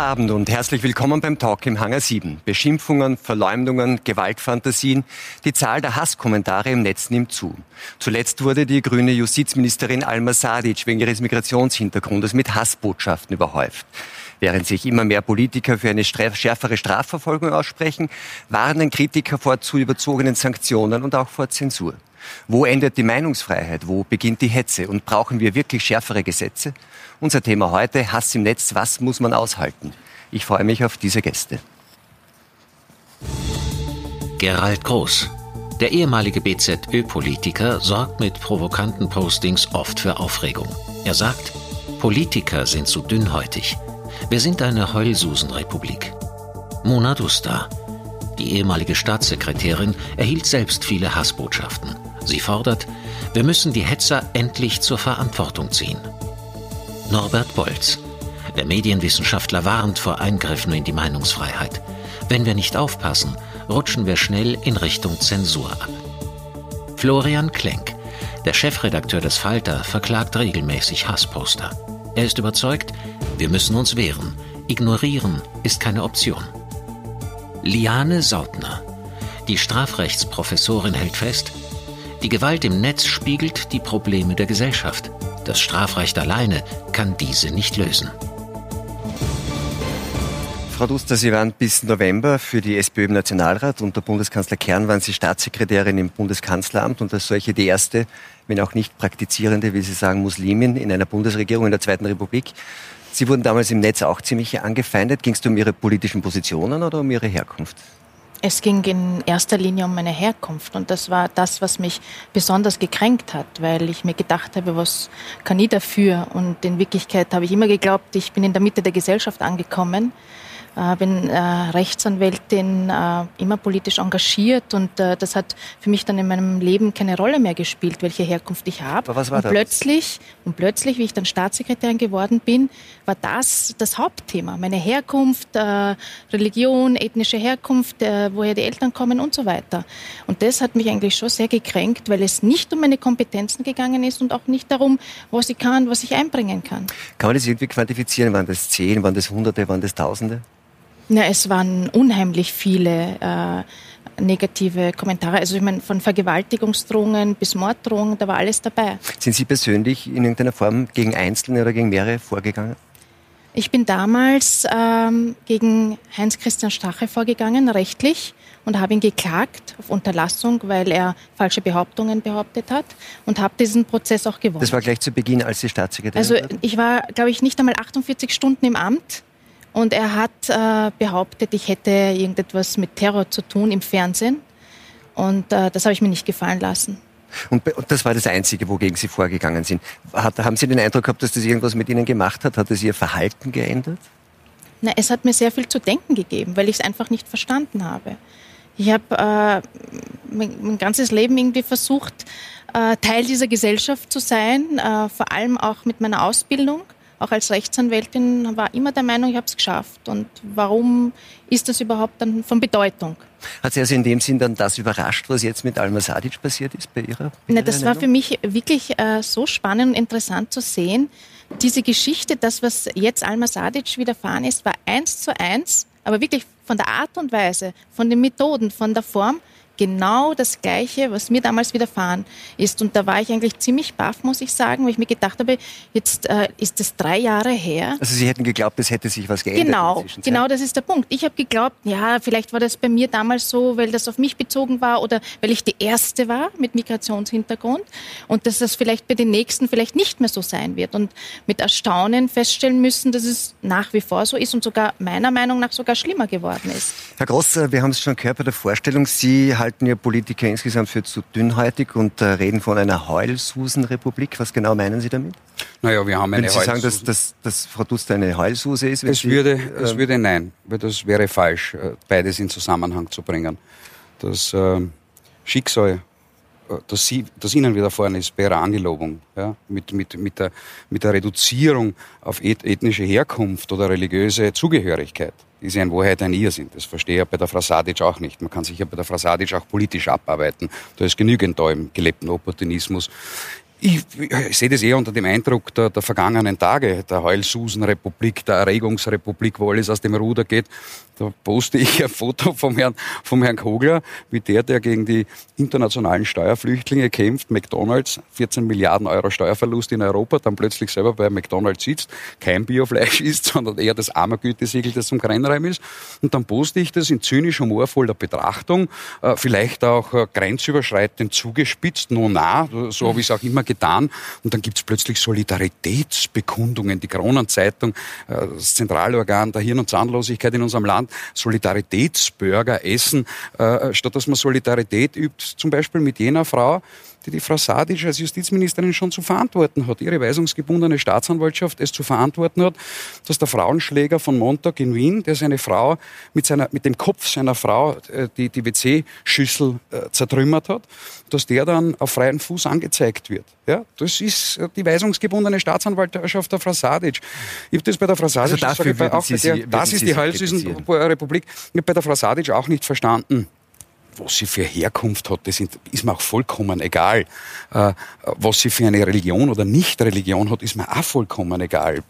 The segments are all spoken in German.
Abend und herzlich willkommen beim Talk im Hangar 7. Beschimpfungen, Verleumdungen, Gewaltfantasien. Die Zahl der Hasskommentare im Netz nimmt zu. Zuletzt wurde die grüne Justizministerin Alma Sadic wegen ihres Migrationshintergrundes mit Hassbotschaften überhäuft. Während sich immer mehr Politiker für eine schärfere Strafverfolgung aussprechen, warnen Kritiker vor zu überzogenen Sanktionen und auch vor Zensur. Wo endet die Meinungsfreiheit? Wo beginnt die Hetze? Und brauchen wir wirklich schärfere Gesetze? Unser Thema heute, Hass im Netz, was muss man aushalten? Ich freue mich auf diese Gäste. Gerald Groß. Der ehemalige BZÖ-Politiker sorgt mit provokanten Postings oft für Aufregung. Er sagt, Politiker sind zu dünnhäutig. Wir sind eine Heulsusenrepublik. Mona Dusta. Die ehemalige Staatssekretärin erhielt selbst viele Hassbotschaften. Sie fordert, wir müssen die Hetzer endlich zur Verantwortung ziehen. Norbert Bolz. Der Medienwissenschaftler warnt vor Eingriffen in die Meinungsfreiheit. Wenn wir nicht aufpassen, rutschen wir schnell in Richtung Zensur ab. Florian Klenk. Der Chefredakteur des Falter verklagt regelmäßig Hassposter. Er ist überzeugt, wir müssen uns wehren. Ignorieren ist keine Option. Liane Sautner. Die Strafrechtsprofessorin hält fest, die Gewalt im Netz spiegelt die Probleme der Gesellschaft. Das Strafrecht alleine kann diese nicht lösen. Frau Duster, Sie waren bis November für die SPÖ im Nationalrat. Unter Bundeskanzler Kern waren Sie Staatssekretärin im Bundeskanzleramt und als solche die erste, wenn auch nicht praktizierende, wie Sie sagen, Muslimin in einer Bundesregierung in der Zweiten Republik. Sie wurden damals im Netz auch ziemlich angefeindet. Ging es um Ihre politischen Positionen oder um Ihre Herkunft? Es ging in erster Linie um meine Herkunft und das war das, was mich besonders gekränkt hat, weil ich mir gedacht habe, was kann ich dafür? Und in Wirklichkeit habe ich immer geglaubt, ich bin in der Mitte der Gesellschaft angekommen bin äh, Rechtsanwältin, äh, immer politisch engagiert und äh, das hat für mich dann in meinem Leben keine Rolle mehr gespielt, welche Herkunft ich habe. Was war und das? plötzlich und plötzlich, wie ich dann Staatssekretärin geworden bin, war das das Hauptthema. Meine Herkunft, äh, Religion, ethnische Herkunft, äh, woher die Eltern kommen und so weiter. Und das hat mich eigentlich schon sehr gekränkt, weil es nicht um meine Kompetenzen gegangen ist und auch nicht darum, was ich kann, was ich einbringen kann. Kann man das irgendwie quantifizieren? Waren das zehn, waren das Hunderte, waren das Tausende? Na, es waren unheimlich viele äh, negative Kommentare. Also ich meine, von Vergewaltigungsdrohungen bis Morddrohungen, da war alles dabei. Sind Sie persönlich in irgendeiner Form gegen Einzelne oder gegen mehrere vorgegangen? Ich bin damals ähm, gegen Heinz-Christian Strache vorgegangen, rechtlich, und habe ihn geklagt auf Unterlassung, weil er falsche Behauptungen behauptet hat und habe diesen Prozess auch gewonnen. Das war gleich zu Beginn, als Sie Staatssekretärin Also ich war, glaube ich, nicht einmal 48 Stunden im Amt und er hat äh, behauptet, ich hätte irgendetwas mit Terror zu tun im Fernsehen. Und äh, das habe ich mir nicht gefallen lassen. Und das war das Einzige, wogegen Sie vorgegangen sind. Hat, haben Sie den Eindruck gehabt, dass das irgendwas mit Ihnen gemacht hat? Hat es Ihr Verhalten geändert? Na, es hat mir sehr viel zu denken gegeben, weil ich es einfach nicht verstanden habe. Ich habe äh, mein, mein ganzes Leben irgendwie versucht, äh, Teil dieser Gesellschaft zu sein, äh, vor allem auch mit meiner Ausbildung. Auch als Rechtsanwältin war immer der Meinung, ich habe es geschafft. Und warum ist das überhaupt dann von Bedeutung? Hat Sie also in dem Sinn dann das überrascht, was jetzt mit Alma Sadic passiert ist bei Ihrer? bei Ihrer das war für Ernennung? mich wirklich äh, so spannend und interessant zu sehen. Diese Geschichte, das, was jetzt Alma Sadic widerfahren ist, war eins zu eins, aber wirklich von der Art und Weise, von den Methoden, von der Form, genau das Gleiche, was mir damals widerfahren ist. Und da war ich eigentlich ziemlich baff, muss ich sagen, weil ich mir gedacht habe, jetzt äh, ist das drei Jahre her. Also Sie hätten geglaubt, es hätte sich was geändert Genau, genau, das ist der Punkt. Ich habe geglaubt, ja, vielleicht war das bei mir damals so, weil das auf mich bezogen war oder weil ich die Erste war mit Migrationshintergrund und dass das vielleicht bei den Nächsten vielleicht nicht mehr so sein wird. Und mit Erstaunen feststellen müssen, dass es nach wie vor so ist und sogar meiner Meinung nach sogar schlimmer geworden ist. Herr Gross, äh, wir haben es schon gehört bei der Vorstellung. Sie halten ja Politiker insgesamt für zu dünnhäutig und äh, reden von einer Heulsusenrepublik. Was genau meinen Sie damit? Naja, wir haben Würden eine Sie sagen, dass, dass, dass Frau Dust eine Heulsuse ist? Es Sie, würde, es ähm, würde nein, weil das wäre falsch, äh, beides in Zusammenhang zu bringen. Das ähm, Schicksal, äh, das, sie, das Ihnen widerfahren ist, bei Ihrer Angelobung, ja, mit, mit, mit, der, mit der Reduzierung auf eth- ethnische Herkunft oder religiöse Zugehörigkeit, ist ja in Wahrheit ein Irrsinn. Das verstehe ich bei der Frau Sadic auch nicht. Man kann sich ja bei der Frau Sadic auch politisch abarbeiten. Da ist genügend da im gelebten Opportunismus. Ich, ich sehe das eher unter dem Eindruck der, der vergangenen Tage, der Heulsusen-Republik, der Erregungsrepublik, wo alles aus dem Ruder geht. Da poste ich ein Foto vom Herrn, vom Herrn Kogler, wie der, der gegen die internationalen Steuerflüchtlinge kämpft, McDonalds, 14 Milliarden Euro Steuerverlust in Europa, dann plötzlich selber bei McDonalds sitzt, kein Biofleisch isst, sondern eher das Ammergütesiegel, das zum Grenzreim ist. Und dann poste ich das in zynisch humorvoller Betrachtung, äh, vielleicht auch äh, grenzüberschreitend zugespitzt, no nah, so ich es auch immer getan. Und dann gibt es plötzlich Solidaritätsbekundungen. Die Kronenzeitung, äh, das Zentralorgan der Hirn- und Zahnlosigkeit in unserem Land, Solidaritätsbürger essen, äh, statt dass man Solidarität übt, zum Beispiel mit jener Frau, die die Frau Sadic als Justizministerin schon zu verantworten hat. Ihre weisungsgebundene Staatsanwaltschaft es zu verantworten hat, dass der Frauenschläger von Montag in Wien, der seine Frau mit, seiner, mit dem Kopf seiner Frau äh, die, die WC-Schüssel äh, zertrümmert hat, dass der dann auf freien Fuß angezeigt wird. Ja, das ist äh, die weisungsgebundene Staatsanwaltschaft der Frau Sadic. Ich habe das bei der Frau Sadic, also dafür auch, Sie, der, das ist die Heilsüßen-Republik, ich habe bei der Frau Sadic auch nicht verstanden was sie für Herkunft hat, das ist mir auch vollkommen egal. Äh, was sie für eine Religion oder Nicht-Religion hat, ist mir auch vollkommen egal.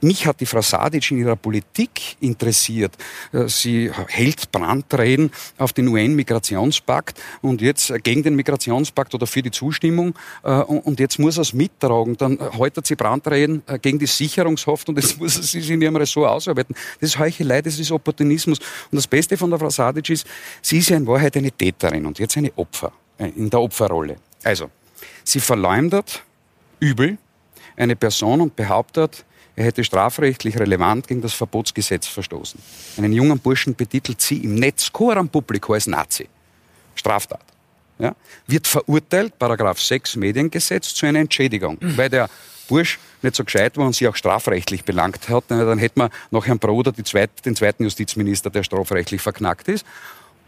Mich hat die Frau Sadic in ihrer Politik interessiert. Äh, sie hält Brandreden auf den UN-Migrationspakt und jetzt äh, gegen den Migrationspakt oder für die Zustimmung äh, und jetzt muss er es mittragen. Dann hält sie Brandreden gegen die Sicherungshaft und jetzt muss er sich in ihrem Ressort ausarbeiten. Das ist Heuchelei, das ist Opportunismus. Und das Beste von der Frau Sadic ist, sie ist ja in Wahrheit eine Täterin und jetzt eine Opfer, in der Opferrolle. Also, sie verleumdet übel eine Person und behauptet, er hätte strafrechtlich relevant gegen das Verbotsgesetz verstoßen. Einen jungen Burschen betitelt sie im Netz Coram Publico als Nazi. Straftat. Ja? Wird verurteilt, Paragraph 6 Mediengesetz, zu einer Entschädigung, mhm. weil der Bursch nicht so gescheit war und sie auch strafrechtlich belangt hat, dann hätte man nach Herrn Broder Zweit, den zweiten Justizminister, der strafrechtlich verknackt ist.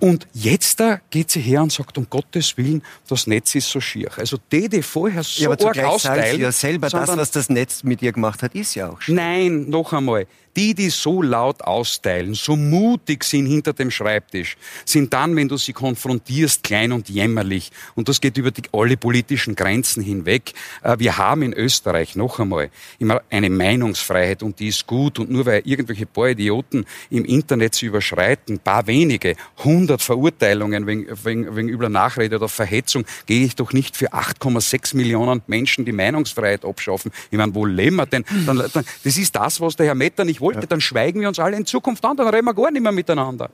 Und jetzt da geht sie her und sagt, um Gottes Willen, das Netz ist so schier. Also die, die vorher so ja, aber arg austeilen... Ja selber, das, was das Netz mit ihr gemacht hat, ist ja auch schier. Nein, noch einmal. Die, die so laut austeilen, so mutig sind hinter dem Schreibtisch, sind dann, wenn du sie konfrontierst, klein und jämmerlich. Und das geht über die, alle politischen Grenzen hinweg. Äh, wir haben in Österreich noch einmal immer eine Meinungsfreiheit und die ist gut. Und nur weil irgendwelche paar Idioten im Internet sie überschreiten, paar wenige, hundert Verurteilungen wegen, wegen, wegen übler Nachrede oder Verhetzung, gehe ich doch nicht für 8,6 Millionen Menschen die Meinungsfreiheit abschaffen. Ich meine, wo leben wir denn? Dann, dann, das ist das, was der Herr Metternich wollte, ja. dann schweigen wir uns alle in Zukunft an, dann reden wir gar nicht mehr miteinander.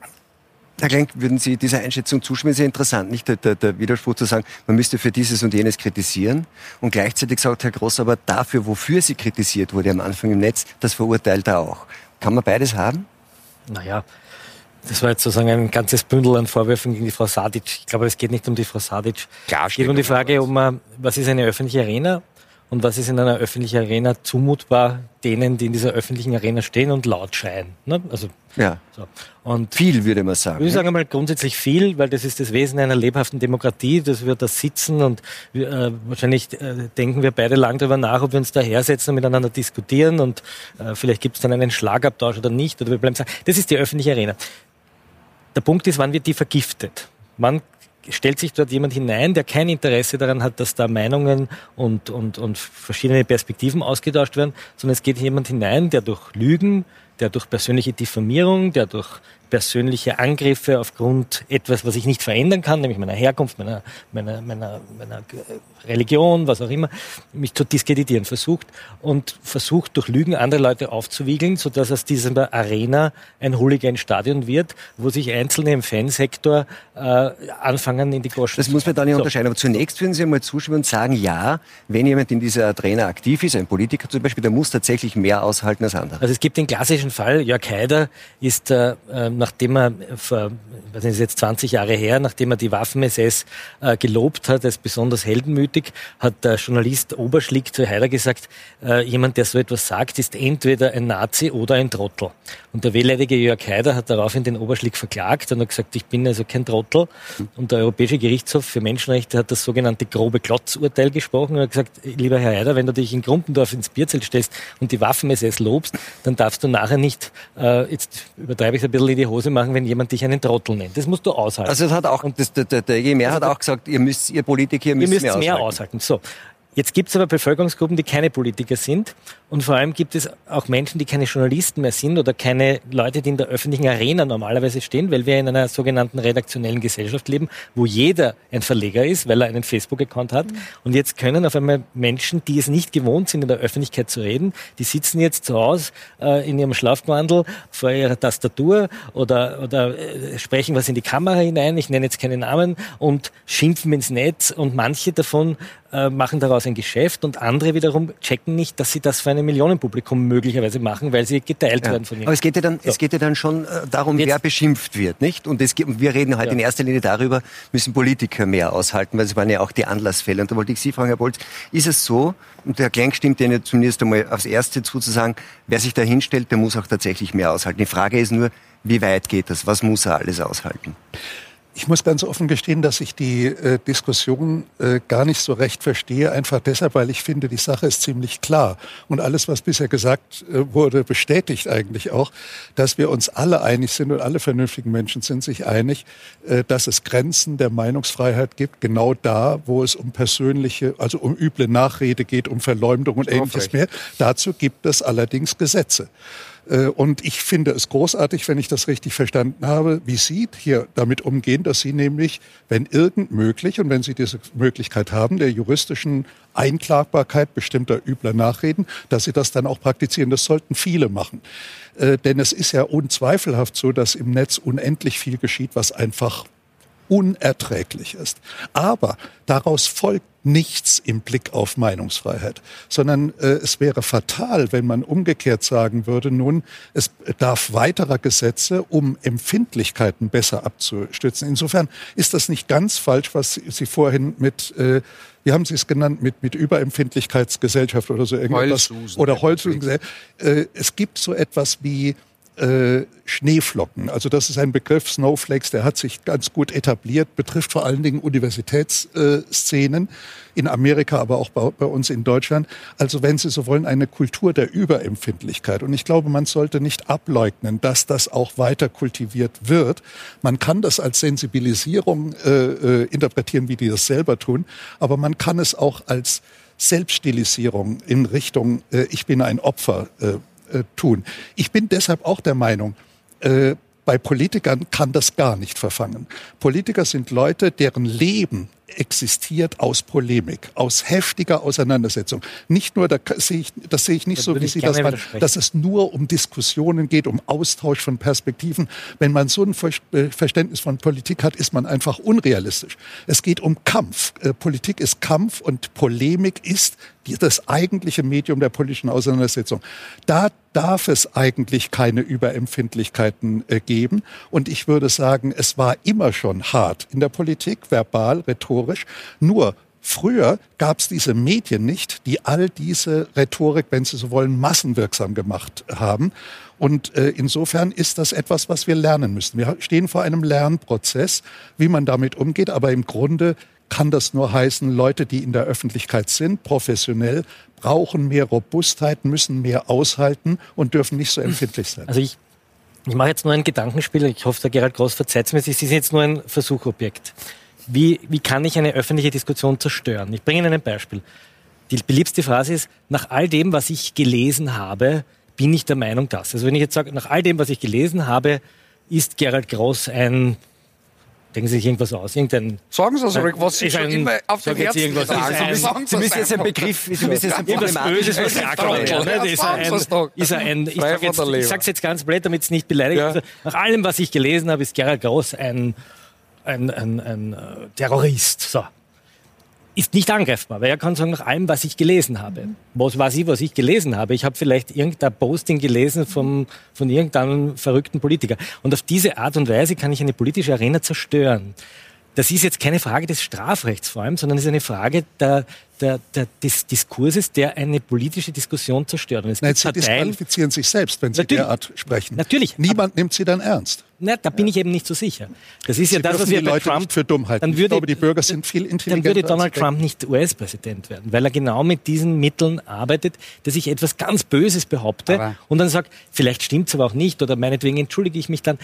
Herr Klenk, würden Sie dieser Einschätzung zustimmen? Sehr interessant, nicht der, der, der, Widerspruch zu sagen, man müsste für dieses und jenes kritisieren. Und gleichzeitig sagt Herr Groß aber dafür, wofür sie kritisiert wurde am Anfang im Netz, das verurteilt er auch. Kann man beides haben? Naja, das war jetzt sozusagen ein ganzes Bündel an Vorwürfen gegen die Frau Sadic. Ich glaube, es geht nicht um die Frau Sadic. Klar, es geht um die Frage, um, was ist eine öffentliche Arena und was ist in einer öffentlichen Arena zumutbar denen, die in dieser öffentlichen Arena stehen und laut schreien. Ne? Also, ja. So. Und viel würde man sagen. Ich würde sagen einmal grundsätzlich viel, weil das ist das Wesen einer lebhaften Demokratie, dass wir da sitzen und äh, wahrscheinlich äh, denken wir beide lang darüber nach, ob wir uns da hersetzen und miteinander diskutieren und äh, vielleicht gibt es dann einen Schlagabtausch oder nicht. Oder wir bleiben sagen, das ist die öffentliche Arena. Der Punkt ist, wann wird die vergiftet? Wann stellt sich dort jemand hinein, der kein Interesse daran hat, dass da Meinungen und, und, und verschiedene Perspektiven ausgetauscht werden, sondern es geht jemand hinein, der durch Lügen, der durch persönliche Diffamierung, der durch persönliche Angriffe aufgrund etwas, was ich nicht verändern kann, nämlich meiner Herkunft, meiner, meiner, meiner, meiner Religion, was auch immer, mich zu diskreditieren versucht und versucht durch Lügen andere Leute aufzuwiegeln, sodass aus dieser Arena ein Hooligan-Stadion wird, wo sich Einzelne im Fansektor äh, anfangen in die Goschen Das muss man dann nicht so. unterscheiden. Aber zunächst würden Sie einmal zustimmen und sagen, ja, wenn jemand in dieser Arena aktiv ist, ein Politiker zum Beispiel, der muss tatsächlich mehr aushalten als andere. Also es gibt den klassischen Fall, Jörg Haider ist äh, ähm, nachdem er vor, was ist jetzt 20 Jahre her, nachdem er die Waffen-SS äh, gelobt hat als besonders heldenmütig, hat der Journalist Oberschlick zu Heider gesagt, äh, jemand, der so etwas sagt, ist entweder ein Nazi oder ein Trottel. Und der wehleidige Jörg Haider hat daraufhin den Oberschlick verklagt und hat gesagt, ich bin also kein Trottel. Und der Europäische Gerichtshof für Menschenrechte hat das sogenannte grobe Klotzurteil gesprochen und hat gesagt, lieber Herr Haider, wenn du dich in Grumpendorf ins Bierzelt stellst und die Waffen-SS lobst, dann darfst du nachher nachher nicht, äh, jetzt übertreibe ich es ein bisschen in die Hose machen, wenn jemand dich einen Trottel nennt. Das musst du aushalten. Also das hat auch, das, der, der, der EGMR also hat auch gesagt, ihr müsst, ihr Politiker, ihr müsst, ihr müsst mehr, mehr aushalten. So. Jetzt gibt es aber Bevölkerungsgruppen, die keine Politiker sind. Und vor allem gibt es auch Menschen, die keine Journalisten mehr sind oder keine Leute, die in der öffentlichen Arena normalerweise stehen, weil wir in einer sogenannten redaktionellen Gesellschaft leben, wo jeder ein Verleger ist, weil er einen Facebook-Account hat. Mhm. Und jetzt können auf einmal Menschen, die es nicht gewohnt sind, in der Öffentlichkeit zu reden, die sitzen jetzt zu Hause äh, in ihrem Schlafgewandel vor ihrer Tastatur oder, oder äh, sprechen was in die Kamera hinein, ich nenne jetzt keine Namen, und schimpfen ins Netz. Und manche davon äh, machen daraus ein Geschäft und andere wiederum checken nicht, dass sie das für ein Millionenpublikum möglicherweise machen, weil sie geteilt ja. werden von ihnen. Aber es geht ja dann, so. es geht ja dann schon äh, darum, Jetzt, wer beschimpft wird, nicht? Und es, wir reden heute ja. in erster Linie darüber, müssen Politiker mehr aushalten, weil es waren ja auch die Anlassfälle. Und da wollte ich Sie fragen, Herr Bolz, ist es so, und der Klang stimmt Ihnen zumindest einmal aufs Erste zu, zu sagen, wer sich da hinstellt, der muss auch tatsächlich mehr aushalten. Die Frage ist nur, wie weit geht das? Was muss er alles aushalten? Ich muss ganz offen gestehen, dass ich die äh, Diskussion äh, gar nicht so recht verstehe, einfach deshalb, weil ich finde, die Sache ist ziemlich klar. Und alles, was bisher gesagt äh, wurde, bestätigt eigentlich auch, dass wir uns alle einig sind und alle vernünftigen Menschen sind sich einig, äh, dass es Grenzen der Meinungsfreiheit gibt, genau da, wo es um persönliche, also um üble Nachrede geht, um Verleumdung und ähnliches mehr. Dazu gibt es allerdings Gesetze. Äh, und ich finde es großartig, wenn ich das richtig verstanden habe, wie Sie hier damit umgehen, dass Sie nämlich, wenn irgend möglich und wenn Sie diese Möglichkeit haben, der juristischen Einklagbarkeit bestimmter übler Nachreden, dass Sie das dann auch praktizieren. Das sollten viele machen. Äh, denn es ist ja unzweifelhaft so, dass im Netz unendlich viel geschieht, was einfach unerträglich ist. Aber daraus folgt nichts im Blick auf Meinungsfreiheit, sondern äh, es wäre fatal, wenn man umgekehrt sagen würde, nun, es darf weiterer Gesetze, um Empfindlichkeiten besser abzustützen. Insofern ist das nicht ganz falsch, was Sie vorhin mit äh, wie haben Sie es genannt, mit, mit Überempfindlichkeitsgesellschaft oder so irgendwas. Holzhusen. Oder Holzhusen. Äh, es gibt so etwas wie äh, Schneeflocken. Also das ist ein Begriff, Snowflakes, der hat sich ganz gut etabliert, betrifft vor allen Dingen Universitätsszenen in Amerika, aber auch bei, uns in Deutschland. Also wenn Sie so wollen, eine Kultur der Überempfindlichkeit. Und ich glaube, man sollte nicht ableugnen, dass das auch weiter kultiviert wird. Man kann das als Sensibilisierung äh, äh, interpretieren, wie die das selber tun, aber man kann es auch als Selbststilisierung in Richtung, äh, ich bin ein Opfer äh, äh, tun. Ich bin deshalb auch der Meinung, äh, bei Politikern kann das gar nicht verfangen. Politiker sind Leute, deren Leben existiert aus Polemik, aus heftiger Auseinandersetzung. Nicht nur, da sehe ich, das sehe ich nicht da so, wie Sie das meinen, dass es nur um Diskussionen geht, um Austausch von Perspektiven. Wenn man so ein äh, Verständnis von Politik hat, ist man einfach unrealistisch. Es geht um Kampf. Äh, Politik ist Kampf und Polemik ist das eigentliche Medium der politischen Auseinandersetzung. Da darf es eigentlich keine Überempfindlichkeiten äh, geben. Und ich würde sagen, es war immer schon hart in der Politik, verbal, rhetorisch. Nur Früher gab es diese Medien nicht, die all diese Rhetorik, wenn Sie so wollen, massenwirksam gemacht haben. Und äh, insofern ist das etwas, was wir lernen müssen. Wir stehen vor einem Lernprozess, wie man damit umgeht. Aber im Grunde kann das nur heißen, Leute, die in der Öffentlichkeit sind, professionell, brauchen mehr Robustheit, müssen mehr aushalten und dürfen nicht so empfindlich sein. Also ich, ich mache jetzt nur ein Gedankenspiel. Ich hoffe, der Gerald Groß verzeiht mir. Sie sind jetzt nur ein Versuchobjekt. Wie, wie kann ich eine öffentliche Diskussion zerstören? Ich bringe Ihnen ein Beispiel. Die beliebste Phrase ist, nach all dem, was ich gelesen habe, bin ich der Meinung, dass. Also wenn ich jetzt sage, nach all dem, was ich gelesen habe, ist Gerald Groß ein Denken Sie sich irgendwas aus? Irgendein, sagen Sie es, Rick, was Sie schon ein, immer auf dem Herzen irgendwas sagen. Sie müssen jetzt ein Begriff, Sie müssen jetzt ein Böses, was Ist er ein, ich sage es jetzt ganz blöd, damit es nicht beleidigt ja. Nach allem, was ich gelesen habe, ist Gerald Groß ein, ein, ein, ein äh, Terrorist. So ist nicht angreifbar, weil er kann sagen, nach allem, was ich gelesen habe. Was weiß ich, was ich gelesen habe? Ich habe vielleicht irgendein Posting gelesen vom, von irgendeinem verrückten Politiker. Und auf diese Art und Weise kann ich eine politische Arena zerstören. Das ist jetzt keine Frage des Strafrechts vor allem, sondern es ist eine Frage der, der, der, des Diskurses, der eine politische Diskussion zerstört. Und es Nein, Sie Parteien, disqualifizieren sich selbst, wenn Sie natürlich, derart sprechen. Natürlich. Niemand nimmt Sie dann ernst. Na, da bin ja. ich eben nicht so sicher. Das ist Sie ja das, was wir bei Leute Trump für dumm halten. Dann würde, ich glaube, die Bürger sind viel intelligenter. Dann würde Donald Trump nicht US-Präsident werden, weil er genau mit diesen Mitteln arbeitet, dass ich etwas ganz Böses behaupte aber und dann sagt, vielleicht stimmt es aber auch nicht oder meinetwegen entschuldige ich mich dann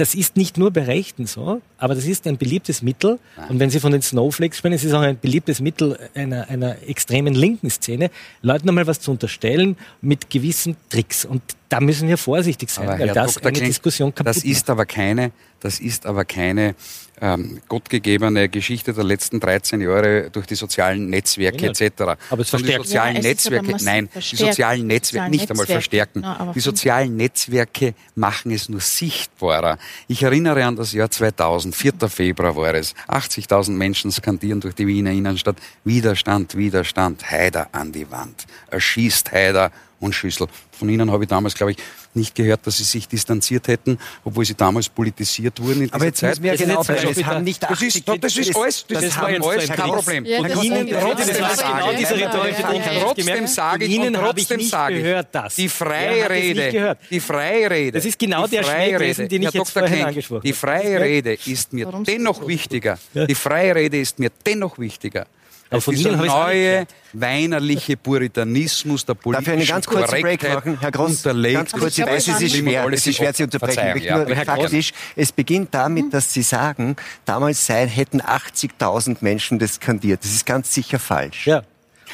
das ist nicht nur bei Rechten so, aber das ist ein beliebtes Mittel. Und wenn Sie von den Snowflakes sprechen, es ist auch ein beliebtes Mittel einer, einer extremen linken Szene, Leuten einmal was zu unterstellen mit gewissen Tricks. Und da müssen wir vorsichtig sein, aber weil Herr das Dr. eine Kling, Diskussion kaputt Das ist aber keine, das ist aber keine ähm, gottgegebene Geschichte der letzten 13 Jahre durch die sozialen Netzwerke ja, etc. Aber es verstärkt. Die sozialen ja, Netzwerke, nein, die sozialen Netzwerke nicht einmal verstärken. No, die sozialen Netzwerke machen es nur sichtbarer. Ich erinnere an das Jahr 2000, 4. Februar war es. 80.000 Menschen skandieren durch die Wiener Innenstadt Widerstand, Widerstand, Haider an die Wand. Erschießt Haider und Schüssel. Von Ihnen habe ich damals, glaube ich, nicht gehört, dass sie sich distanziert hätten, obwohl sie damals politisiert wurden. Aber jetzt Zeit. müssen wir genau das, das haben nicht das ist, das ist alles, das, das haben alles kein Problem. Ja, und Ihnen, trotzdem genau diese Rhetorik, trotzdem sage ich, Ihnen habe ich nicht gehört, das. Die freie Rede, die freie Rede. Das ist genau der Schmäh gewesen, den ich jetzt vorhin angesprochen habe. Die freie Rede ist mir dennoch wichtiger. Die freie Rede ist mir dennoch wichtiger aber von dieser neue weinerliche Puritanismus der politischen Darf ich einen ganz kurzen Break machen, Herr Gross? Unterlegt. Ganz kurz, ich weiß, es ist schwer, es ist schwer zu unterbrechen. Ja. Nur faktisch, es beginnt damit, dass Sie sagen, damals sei, hätten 80.000 Menschen das skandiert. Das ist ganz sicher falsch. Ja.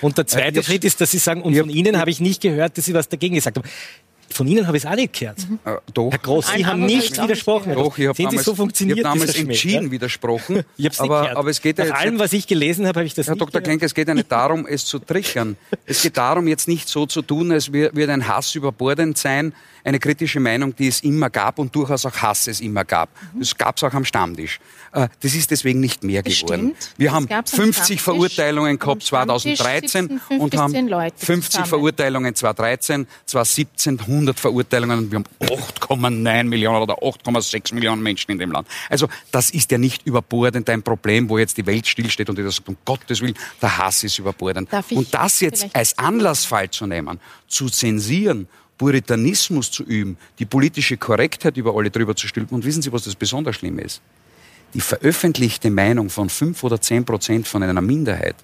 Und der zweite Schritt ist, dass Sie sagen, und von Ihnen habe ich nicht gehört, dass Sie was dagegen gesagt haben. Von Ihnen habe ich es auch nicht gehört. Mhm. Äh, doch. Herr Groß, Sie haben nicht widersprochen. Doch, ich habe damals, so funktioniert ich hab damals entschieden ja? widersprochen. ich aber, aber es geht Nach ja allem, was ich gelesen habe, habe ich das Herr nicht Dr. Klenk, es geht ja nicht darum, es zu triggern. Es geht darum, jetzt nicht so zu tun, als würde ein Hass überbordend sein, eine kritische Meinung, die es immer gab und durchaus auch Hass es immer gab. Mhm. Das gab es auch am Stammtisch. Äh, das ist deswegen nicht mehr geworden. Bestimmt. Wir haben 50 Verurteilungen gehabt 2013 und haben 50 Verurteilungen 2013, 2017 100 Verurteilungen und wir haben 8,9 Millionen oder 8,6 Millionen Menschen in dem Land. Also das ist ja nicht überbordend ein Problem, wo jetzt die Welt stillsteht und jeder sagt, um Gottes Willen, der Hass ist überbordend. Und das jetzt als Anlassfall zu nehmen, zu zensieren Puritanismus zu üben, die politische Korrektheit über alle drüber zu stülpen. Und wissen Sie, was das besonders Schlimme ist? Die veröffentlichte Meinung von fünf oder zehn Prozent von einer Minderheit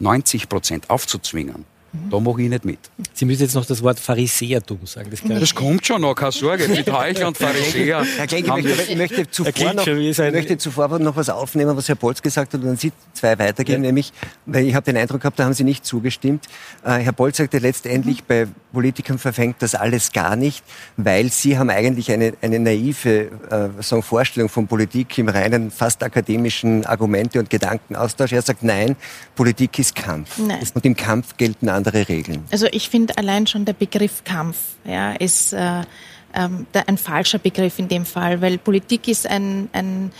90 Prozent aufzuzwingen, da mache ich nicht mit. Sie müssen jetzt noch das Wort Pharisäertum sagen. Das, das kommt schon noch, keine Sorge. Mit Heuchler und Pharisäer. Herr Klenk, ich möchte, zuvor noch, möchte zuvor noch was aufnehmen, was Herr Bolz gesagt hat, und dann Sie zwei weitergehen. Ja. Nämlich, weil ich habe den Eindruck gehabt, da haben Sie nicht zugestimmt. Äh, Herr Bolz sagte letztendlich, mhm. bei Politikern verfängt das alles gar nicht, weil Sie haben eigentlich eine, eine naive äh, sagen, Vorstellung von Politik im reinen, fast akademischen Argumente- und Gedankenaustausch. Er sagt, nein, Politik ist Kampf. Nein. Und im Kampf gelten andere andere Regeln? Also ich finde allein schon der Begriff Kampf ja, ist äh, ähm, ein falscher Begriff in dem Fall, weil Politik ist ein, ein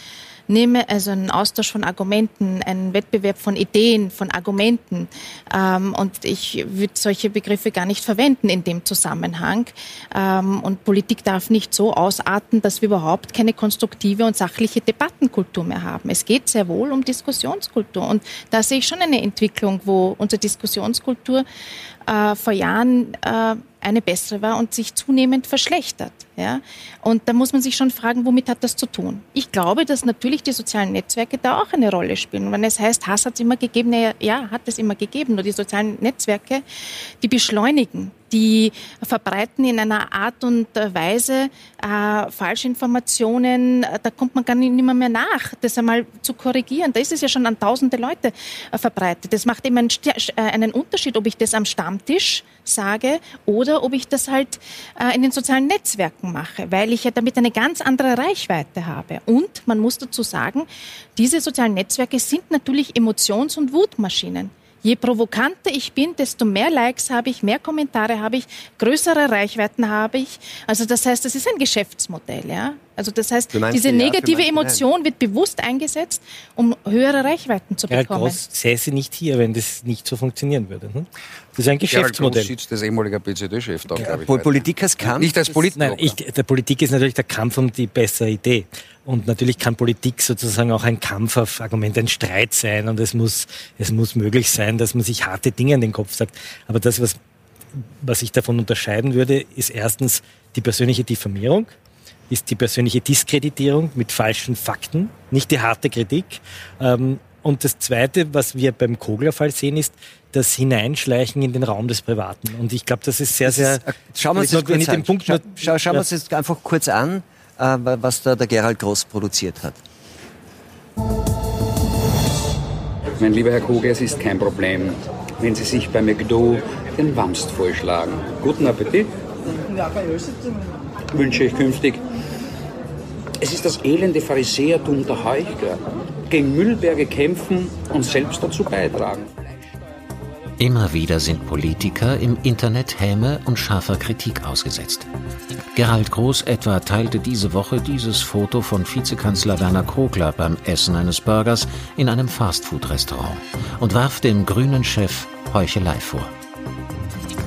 nehme also einen Austausch von Argumenten, einen Wettbewerb von Ideen, von Argumenten. Ähm, und ich würde solche Begriffe gar nicht verwenden in dem Zusammenhang. Ähm, und Politik darf nicht so ausarten, dass wir überhaupt keine konstruktive und sachliche Debattenkultur mehr haben. Es geht sehr wohl um Diskussionskultur. Und da sehe ich schon eine Entwicklung, wo unsere Diskussionskultur äh, vor Jahren äh, eine bessere war und sich zunehmend verschlechtert. Ja? Und da muss man sich schon fragen, womit hat das zu tun? Ich glaube, dass natürlich die sozialen Netzwerke da auch eine Rolle spielen. Wenn es heißt, Hass hat es immer gegeben, ja, hat es immer gegeben. Nur die sozialen Netzwerke, die beschleunigen die verbreiten in einer Art und Weise äh, Falschinformationen, da kommt man gar nicht mehr, mehr nach, das einmal zu korrigieren. Da ist es ja schon an tausende Leute äh, verbreitet. Das macht eben einen, äh, einen, Unterschied, ob ich das am Stammtisch sage oder ob ich das halt äh, in den sozialen Netzwerken mache, weil ich ja damit eine ganz andere Reichweite habe. Und man muss dazu sagen, diese sozialen Netzwerke sind natürlich Emotions- und Wutmaschinen. Je provokanter ich bin, desto mehr Likes habe ich, mehr Kommentare habe ich, größere Reichweiten habe ich. Also das heißt, das ist ein Geschäftsmodell, ja. Also das heißt, diese negative ja, Emotion wird bewusst eingesetzt, um höhere Reichweiten zu bekommen. Herr Groß säße nicht hier, wenn das nicht so funktionieren würde. Hm? Das ist ein Geschäftsmodell. Gerald sitzt als ehemaliger BZÖ-Chef da, glaube ich. Politik als Kampf? Nicht als Politiker. Nein, ich, der Politik ist natürlich der Kampf um die bessere Idee. Und natürlich kann Politik sozusagen auch ein Kampf auf Argumente, ein Streit sein. Und es muss, es muss möglich sein, dass man sich harte Dinge in den Kopf sagt. Aber das, was, was ich davon unterscheiden würde, ist erstens die persönliche Diffamierung ist die persönliche Diskreditierung mit falschen Fakten, nicht die harte Kritik. Ähm, und das Zweite, was wir beim Kogler-Fall sehen, ist das Hineinschleichen in den Raum des Privaten. Und ich glaube, das ist sehr, sehr... Ist, schauen wir uns das kurz an. Punkt, Schau, schau, schauen wir uns jetzt einfach kurz an, äh, was da der Gerald Groß produziert hat. Mein lieber Herr Kogler, es ist kein Problem, wenn Sie sich bei McDo den Wamst vollschlagen. Guten Appetit. Wünsche ich künftig es ist das elende Pharisäertum der Heuchler. Gegen Müllberge kämpfen und selbst dazu beitragen. Immer wieder sind Politiker im Internet Häme und scharfer Kritik ausgesetzt. Gerald Groß etwa teilte diese Woche dieses Foto von Vizekanzler Werner Kogler beim Essen eines Burgers in einem Fastfood-Restaurant und warf dem grünen Chef Heuchelei vor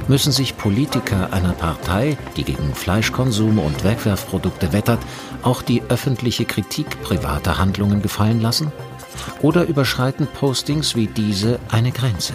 müssen sich Politiker einer Partei, die gegen Fleischkonsum und Wegwerfprodukte wettert, auch die öffentliche Kritik privater Handlungen gefallen lassen? Oder überschreiten Postings wie diese eine Grenze?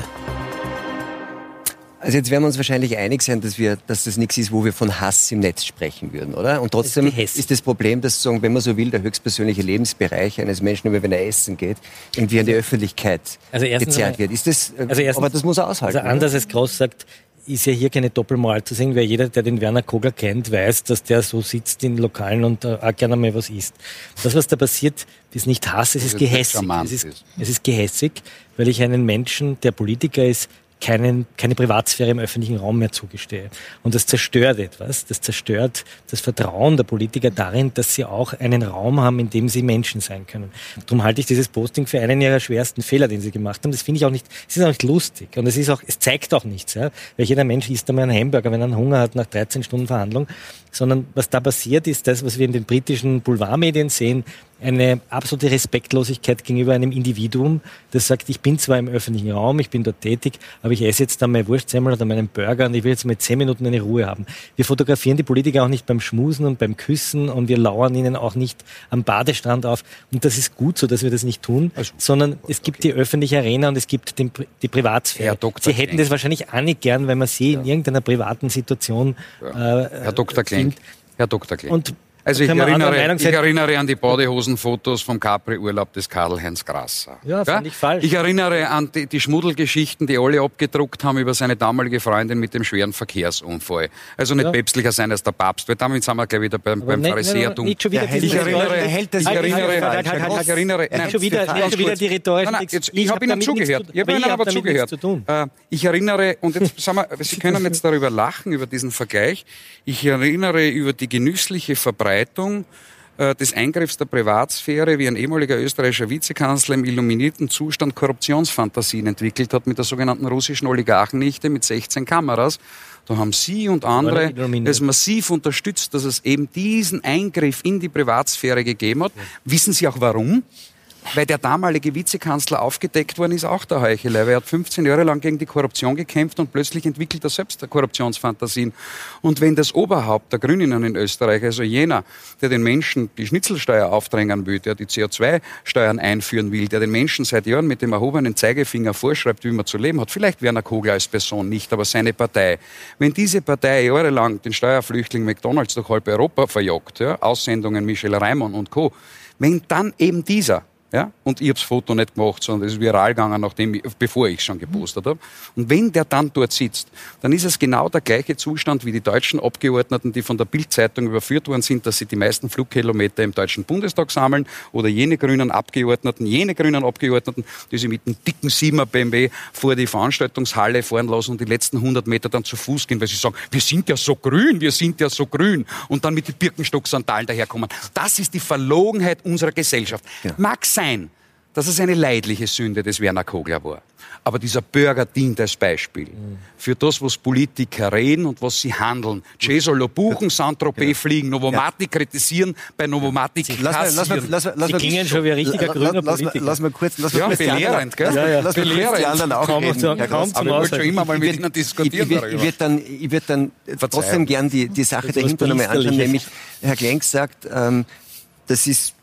Also jetzt werden wir uns wahrscheinlich einig sein, dass, wir, dass das nichts ist, wo wir von Hass im Netz sprechen würden, oder? Und trotzdem ist, ist das Problem, dass, sozusagen, wenn man so will, der höchstpersönliche Lebensbereich eines Menschen, über wenn er essen geht, irgendwie an die Öffentlichkeit also gezerrt wird. Ist das, also erstens, aber das muss er aushalten. Also anders als Groß sagt, ist ja hier keine Doppelmoral zu sehen, weil jeder, der den Werner Kogler kennt, weiß, dass der so sitzt in Lokalen und äh, auch gerne mal was isst. Das, was da passiert, ist nicht Hass, es ist gehässig. Es ist, es ist gehässig, weil ich einen Menschen, der Politiker ist, keinen, keine Privatsphäre im öffentlichen Raum mehr zugestehe. Und das zerstört etwas. Das zerstört das Vertrauen der Politiker darin, dass sie auch einen Raum haben, in dem sie Menschen sein können. Darum halte ich dieses Posting für einen ihrer schwersten Fehler, den sie gemacht haben. Das finde ich auch nicht, es ist auch nicht lustig. Und es ist auch, es zeigt auch nichts, ja. Weil jeder Mensch isst einmal einen Hamburger, wenn er Hunger hat nach 13 Stunden Verhandlung. Sondern was da passiert, ist das, was wir in den britischen Boulevardmedien sehen, eine absolute Respektlosigkeit gegenüber einem Individuum, das sagt, ich bin zwar im öffentlichen Raum, ich bin dort tätig, aber ich esse jetzt dann meine Wurstsemmel oder meinen Burger und ich will jetzt mal zehn Minuten eine Ruhe haben. Wir fotografieren die Politiker auch nicht beim Schmusen und beim Küssen und wir lauern ihnen auch nicht am Badestrand auf. Und das ist gut so, dass wir das nicht tun, also, sondern es okay. gibt die öffentliche Arena und es gibt den, die Privatsphäre. Sie hätten das wahrscheinlich auch nicht gern, wenn man sie ja. in irgendeiner privaten Situation ja. äh, Herr Dr. Klenk, Herr Dr. Klenk. Und also ich erinnere, ich erinnere, an die Badehosenfotos vom Capri-Urlaub des Karl-Heinz Grasser. Ja, ja? ich falsch. Ich erinnere an die, die, Schmuddelgeschichten, die alle abgedruckt haben über seine damalige Freundin mit dem schweren Verkehrsunfall. Also nicht ja. päpstlicher sein als der Papst, weil damit sind wir gleich wieder beim, beim Pharisäertum. Nicht schon wieder ich erinnere, ich erinnere, ich erinnere, nein, schon wieder, nicht schon wieder die Rhetorik. Nein, jetzt, ich habe Ihnen zugehört. Ich habe Ihnen aber zugehört. Ich erinnere, und jetzt sagen wir, Sie können jetzt darüber lachen, über diesen Vergleich. Ich erinnere über die genüssliche Verbreitung äh, des Eingriffs der Privatsphäre, wie ein ehemaliger österreichischer Vizekanzler im illuminierten Zustand Korruptionsfantasien entwickelt hat mit der sogenannten russischen Oligarchennichte mit 16 Kameras. Da haben Sie und andere es massiv unterstützt, dass es eben diesen Eingriff in die Privatsphäre gegeben hat. Wissen Sie auch warum? Weil der damalige Vizekanzler aufgedeckt worden ist, auch der Heuchelei. Er hat 15 Jahre lang gegen die Korruption gekämpft und plötzlich entwickelt er selbst Korruptionsfantasien. Und wenn das Oberhaupt der Grünen in Österreich, also jener, der den Menschen die Schnitzelsteuer aufdrängen will, der die CO2-Steuern einführen will, der den Menschen seit Jahren mit dem erhobenen Zeigefinger vorschreibt, wie man zu leben hat, vielleicht Werner Kogler als Person nicht, aber seine Partei. Wenn diese Partei jahrelang den Steuerflüchtling McDonalds durch halb Europa verjagt, ja, Aussendungen Michel Reimann und Co., wenn dann eben dieser ja? Und ich habe das Foto nicht gemacht, sondern es ist viral gegangen, nachdem ich, bevor ich schon gepostet habe. Und wenn der dann dort sitzt, dann ist es genau der gleiche Zustand wie die deutschen Abgeordneten, die von der Bildzeitung überführt worden sind, dass sie die meisten Flugkilometer im Deutschen Bundestag sammeln oder jene grünen Abgeordneten, jene grünen Abgeordneten, die sie mit einem dicken 7er BMW vor die Veranstaltungshalle fahren lassen und die letzten 100 Meter dann zu Fuß gehen, weil sie sagen, wir sind ja so grün, wir sind ja so grün und dann mit den Birkenstock-Sandalen daherkommen. Das ist die Verlogenheit unserer Gesellschaft. Ja. Mag sein, sein, dass es eine leidliche Sünde des Werner Kogler war. Aber dieser Bürger dient als Beispiel für das, was Politiker reden und was sie handeln. Che soll buchen, Saint-Tropez ja. fliegen, Novomatic ja. kritisieren, bei Novomatic lass, lass, lass, lass, lass, Sie klingen schon wie ein richtiger grüner Politiker. Lass mal kurz, lass mal ja, kurz belehrend, gell? Ja, ja. Lass mal kurz die anderen auch kaum reden. Zu, kaum Aber ich wollte schon immer mal mit Ihnen diskutieren ich, ich, ich würde dann, ich würd dann trotzdem gern die, die Sache dahinter nochmal anschauen, nämlich Herr Klenk sagt, ähm, das ist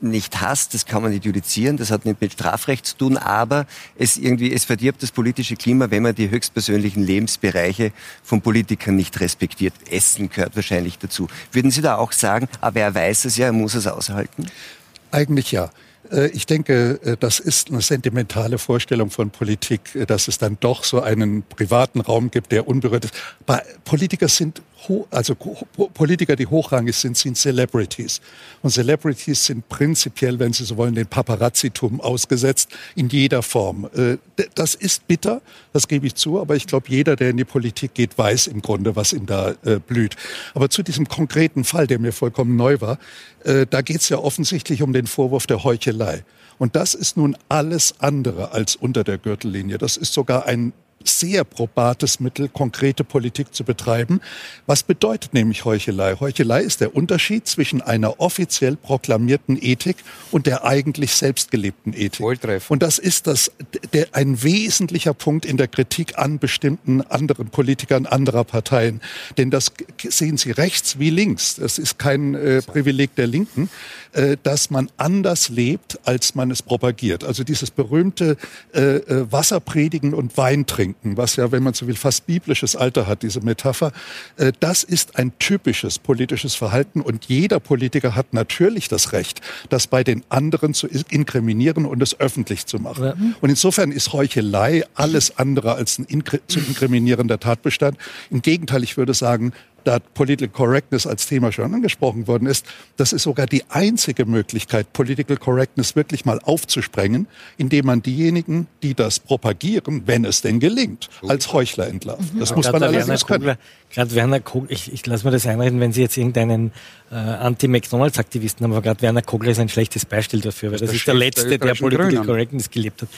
nicht hasst, das kann man nicht judizieren, das hat nicht mit Strafrecht zu tun, aber es irgendwie, es verdirbt das politische Klima, wenn man die höchstpersönlichen Lebensbereiche von Politikern nicht respektiert. Essen gehört wahrscheinlich dazu. Würden Sie da auch sagen, aber er weiß es ja, er muss es aushalten? Eigentlich ja. Äh, ich denke, äh, das ist eine sentimentale Vorstellung von Politik, äh, dass es dann doch so einen privaten Raum gibt, der unberührt ist. Politiker sind also Politiker, die hochrangig sind, sind Celebrities. Und Celebrities sind prinzipiell, wenn Sie so wollen, den Paparazzitum ausgesetzt in jeder Form. Äh, das ist bitter, das gebe ich zu, aber ich glaube, jeder, der in die Politik geht, weiß im Grunde, was ihm da äh, blüht. Aber zu diesem konkreten Fall, der mir vollkommen neu war, äh, da geht es ja offensichtlich um den Vorwurf der Heuchelei. Und das ist nun alles andere als unter der Gürtellinie. Das ist sogar ein sehr probates Mittel, konkrete Politik zu betreiben. Was bedeutet nämlich Heuchelei? Heuchelei ist der Unterschied zwischen einer offiziell proklamierten Ethik und der eigentlich selbst gelebten Ethik. Volltreff. Und das ist das, der, ein wesentlicher Punkt in der Kritik an bestimmten anderen Politikern anderer Parteien. Denn das sehen Sie rechts wie links. Das ist kein äh, Privileg der Linken, dass man anders lebt, als man es propagiert. Also dieses berühmte äh, äh Wasserpredigen und Wein trinken denken, was ja, wenn man so will, fast biblisches Alter hat, diese Metapher, äh, das ist ein typisches politisches Verhalten und jeder Politiker hat natürlich das Recht, das bei den anderen zu inkriminieren und es öffentlich zu machen. Ja. Und insofern ist Heuchelei alles andere als ein zu inkriminierender Tatbestand. Im Gegenteil, ich würde sagen, da Political Correctness als Thema schon angesprochen worden ist, das ist sogar die einzige Möglichkeit, Political Correctness wirklich mal aufzusprengen, indem man diejenigen, die das propagieren, wenn es denn gelingt, als Heuchler entlarvt. Mhm. Das ja, muss man allerdings können. Gerade Werner Kogler, ich, ich lasse mir das einreden, wenn Sie jetzt irgendeinen äh, Anti-McDonalds-Aktivisten haben, aber gerade Werner Kogler ist ein schlechtes Beispiel dafür, weil das, das ist der Letzte, der Political Grünen. Correctness gelebt hat.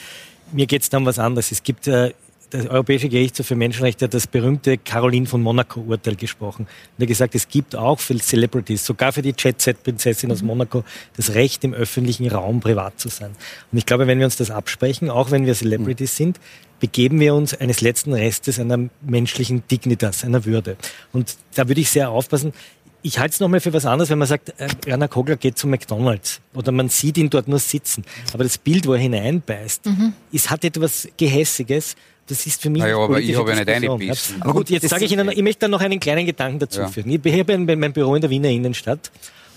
Mir geht es da um was anderes. Es gibt äh, das Europäische Gerichtshof für Menschenrechte hat das berühmte Caroline von Monaco-Urteil gesprochen. Und er hat gesagt, es gibt auch für Celebrities, sogar für die Jet-Set-Prinzessin aus. Monaco, das Recht, im öffentlichen Raum privat zu sein. Und ich glaube, wenn wir uns das absprechen, auch wenn wir Celebrities mhm. sind, begeben wir uns eines letzten Restes einer menschlichen Dignitas, einer Würde. Und da würde ich sehr aufpassen. Ich halte es nochmal für was anderes, wenn man sagt, äh, Rainer Kogler geht zu McDonalds oder man sieht ihn dort nur sitzen. Aber das Bild, wo er hineinbeißt, mhm. ist, hat etwas Gehässiges das ist für mich naja, aber ich habe ja nicht eingebissen. Aber gut, jetzt sage ich Ihnen, ich möchte da noch einen kleinen Gedanken dazu ja. führen. Ich habe mein Büro in der Wiener Innenstadt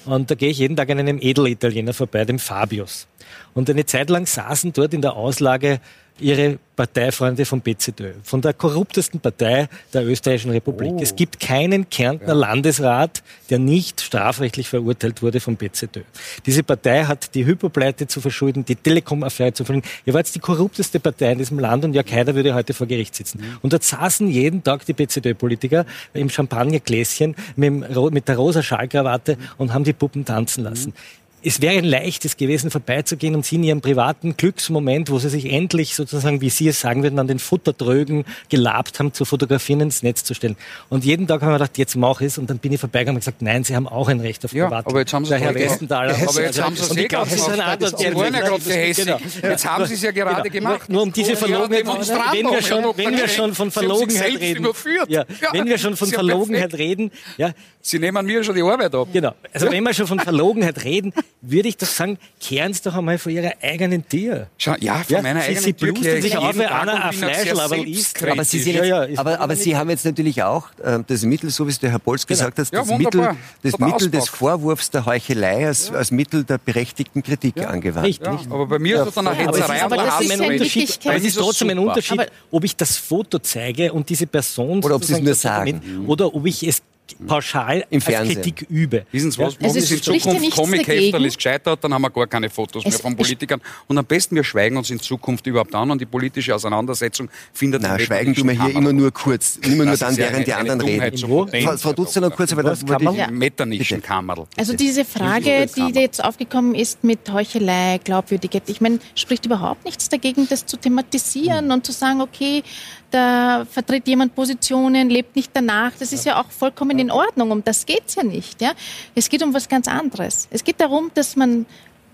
und da gehe ich jeden Tag an einem Edelitaliener vorbei, dem Fabius. Und eine Zeit lang saßen dort in der Auslage ihre Parteifreunde vom BZÖ, von der korruptesten Partei der österreichischen Republik. Oh. Es gibt keinen Kärntner ja. Landesrat, der nicht strafrechtlich verurteilt wurde vom BZÖ. Diese Partei hat die Hypopleite zu verschulden, die Telekom-Affäre zu verschulden. Ihr wart die korrupteste Partei in diesem Land und Jörg Haider würde heute vor Gericht sitzen. Mhm. Und dort saßen jeden Tag die BZÖ-Politiker im Champagnergläschen mit, mit der rosa Schallkrawatte mhm. und haben die Puppen tanzen lassen. Mhm es wäre ein leichtes gewesen, vorbeizugehen und sie in ihrem privaten Glücksmoment, wo sie sich endlich sozusagen, wie Sie es sagen würden, an den Futtertrögen gelabt haben, zu fotografieren, ins Netz zu stellen. Und jeden Tag haben wir gedacht, jetzt mache ich es. Und dann bin ich vorbeigegangen und gesagt, nein, Sie haben auch ein Recht auf ja, Privat. aber jetzt haben Sie es Herr Westenthaler. Aber jetzt haben Sie es eh ja gehässig. Genau. Jetzt haben Sie es ja gerade genau. gemacht. Nur um diese Verlogenheit, wenn wir schon, wenn wir schon von Verlogenheit reden, ja, wenn wir schon von Verlogenheit reden, ja, Sie nehmen mir schon die Arbeit ab. Genau. Also wenn wir schon von Verlogenheit reden, würde ich doch sagen, kehren Sie doch einmal vor Ihrer eigenen Tür. Schau, ja, von ja, meiner Sie, eigenen Sie bluten sich auf, wenn einer ein Fleischlaberl isst. Aber Sie, sind jetzt, ja, ja, aber, aber Sie haben jetzt natürlich auch äh, das Mittel, so wie es der Herr Bolz genau. gesagt hat, das Mittel, das Mittel des Vorwurfs der Heuchelei als, als Mittel der berechtigten Kritik angewandt. Richtig. aber bei mir ist das dann eine Hetzerei. Aber, das ist, ein Unterschied, aber es ist trotzdem ein Unterschied, ob ich das Foto zeige und diese Person oder ob Sie es nur sagen oder ob ich es pauschal Im als Fernsehen. Kritik übe. Wissen Sie was, Also wenn es es in Zukunft Comic-Hefterl ist gescheitert, dann haben wir gar keine Fotos mehr Es- von ich- Politikern. Und am besten wir schweigen uns in Zukunft überhaupt an und die politische Auseinandersetzung findet Na, schweigen tun wir hier immer nur kurz, immer nur Das dann, während die eine- anderen reden. Frau, Frau Dutzer noch kurz, aber das wollte ich, Ja. Kammerl. Also diese Frage, die jetzt aufgekommen ist mit Heuchelei, Glaubwürdigkeit, ich meine, spricht überhaupt nichts dagegen, das zu thematisieren Hm. und zu sagen, okay, da vertritt jemand Positionen, lebt nicht danach. Das ist ja auch vollkommen in Ordnung. Um das geht's ja nicht. Ja? Es geht um was ganz anderes. Es geht darum, dass man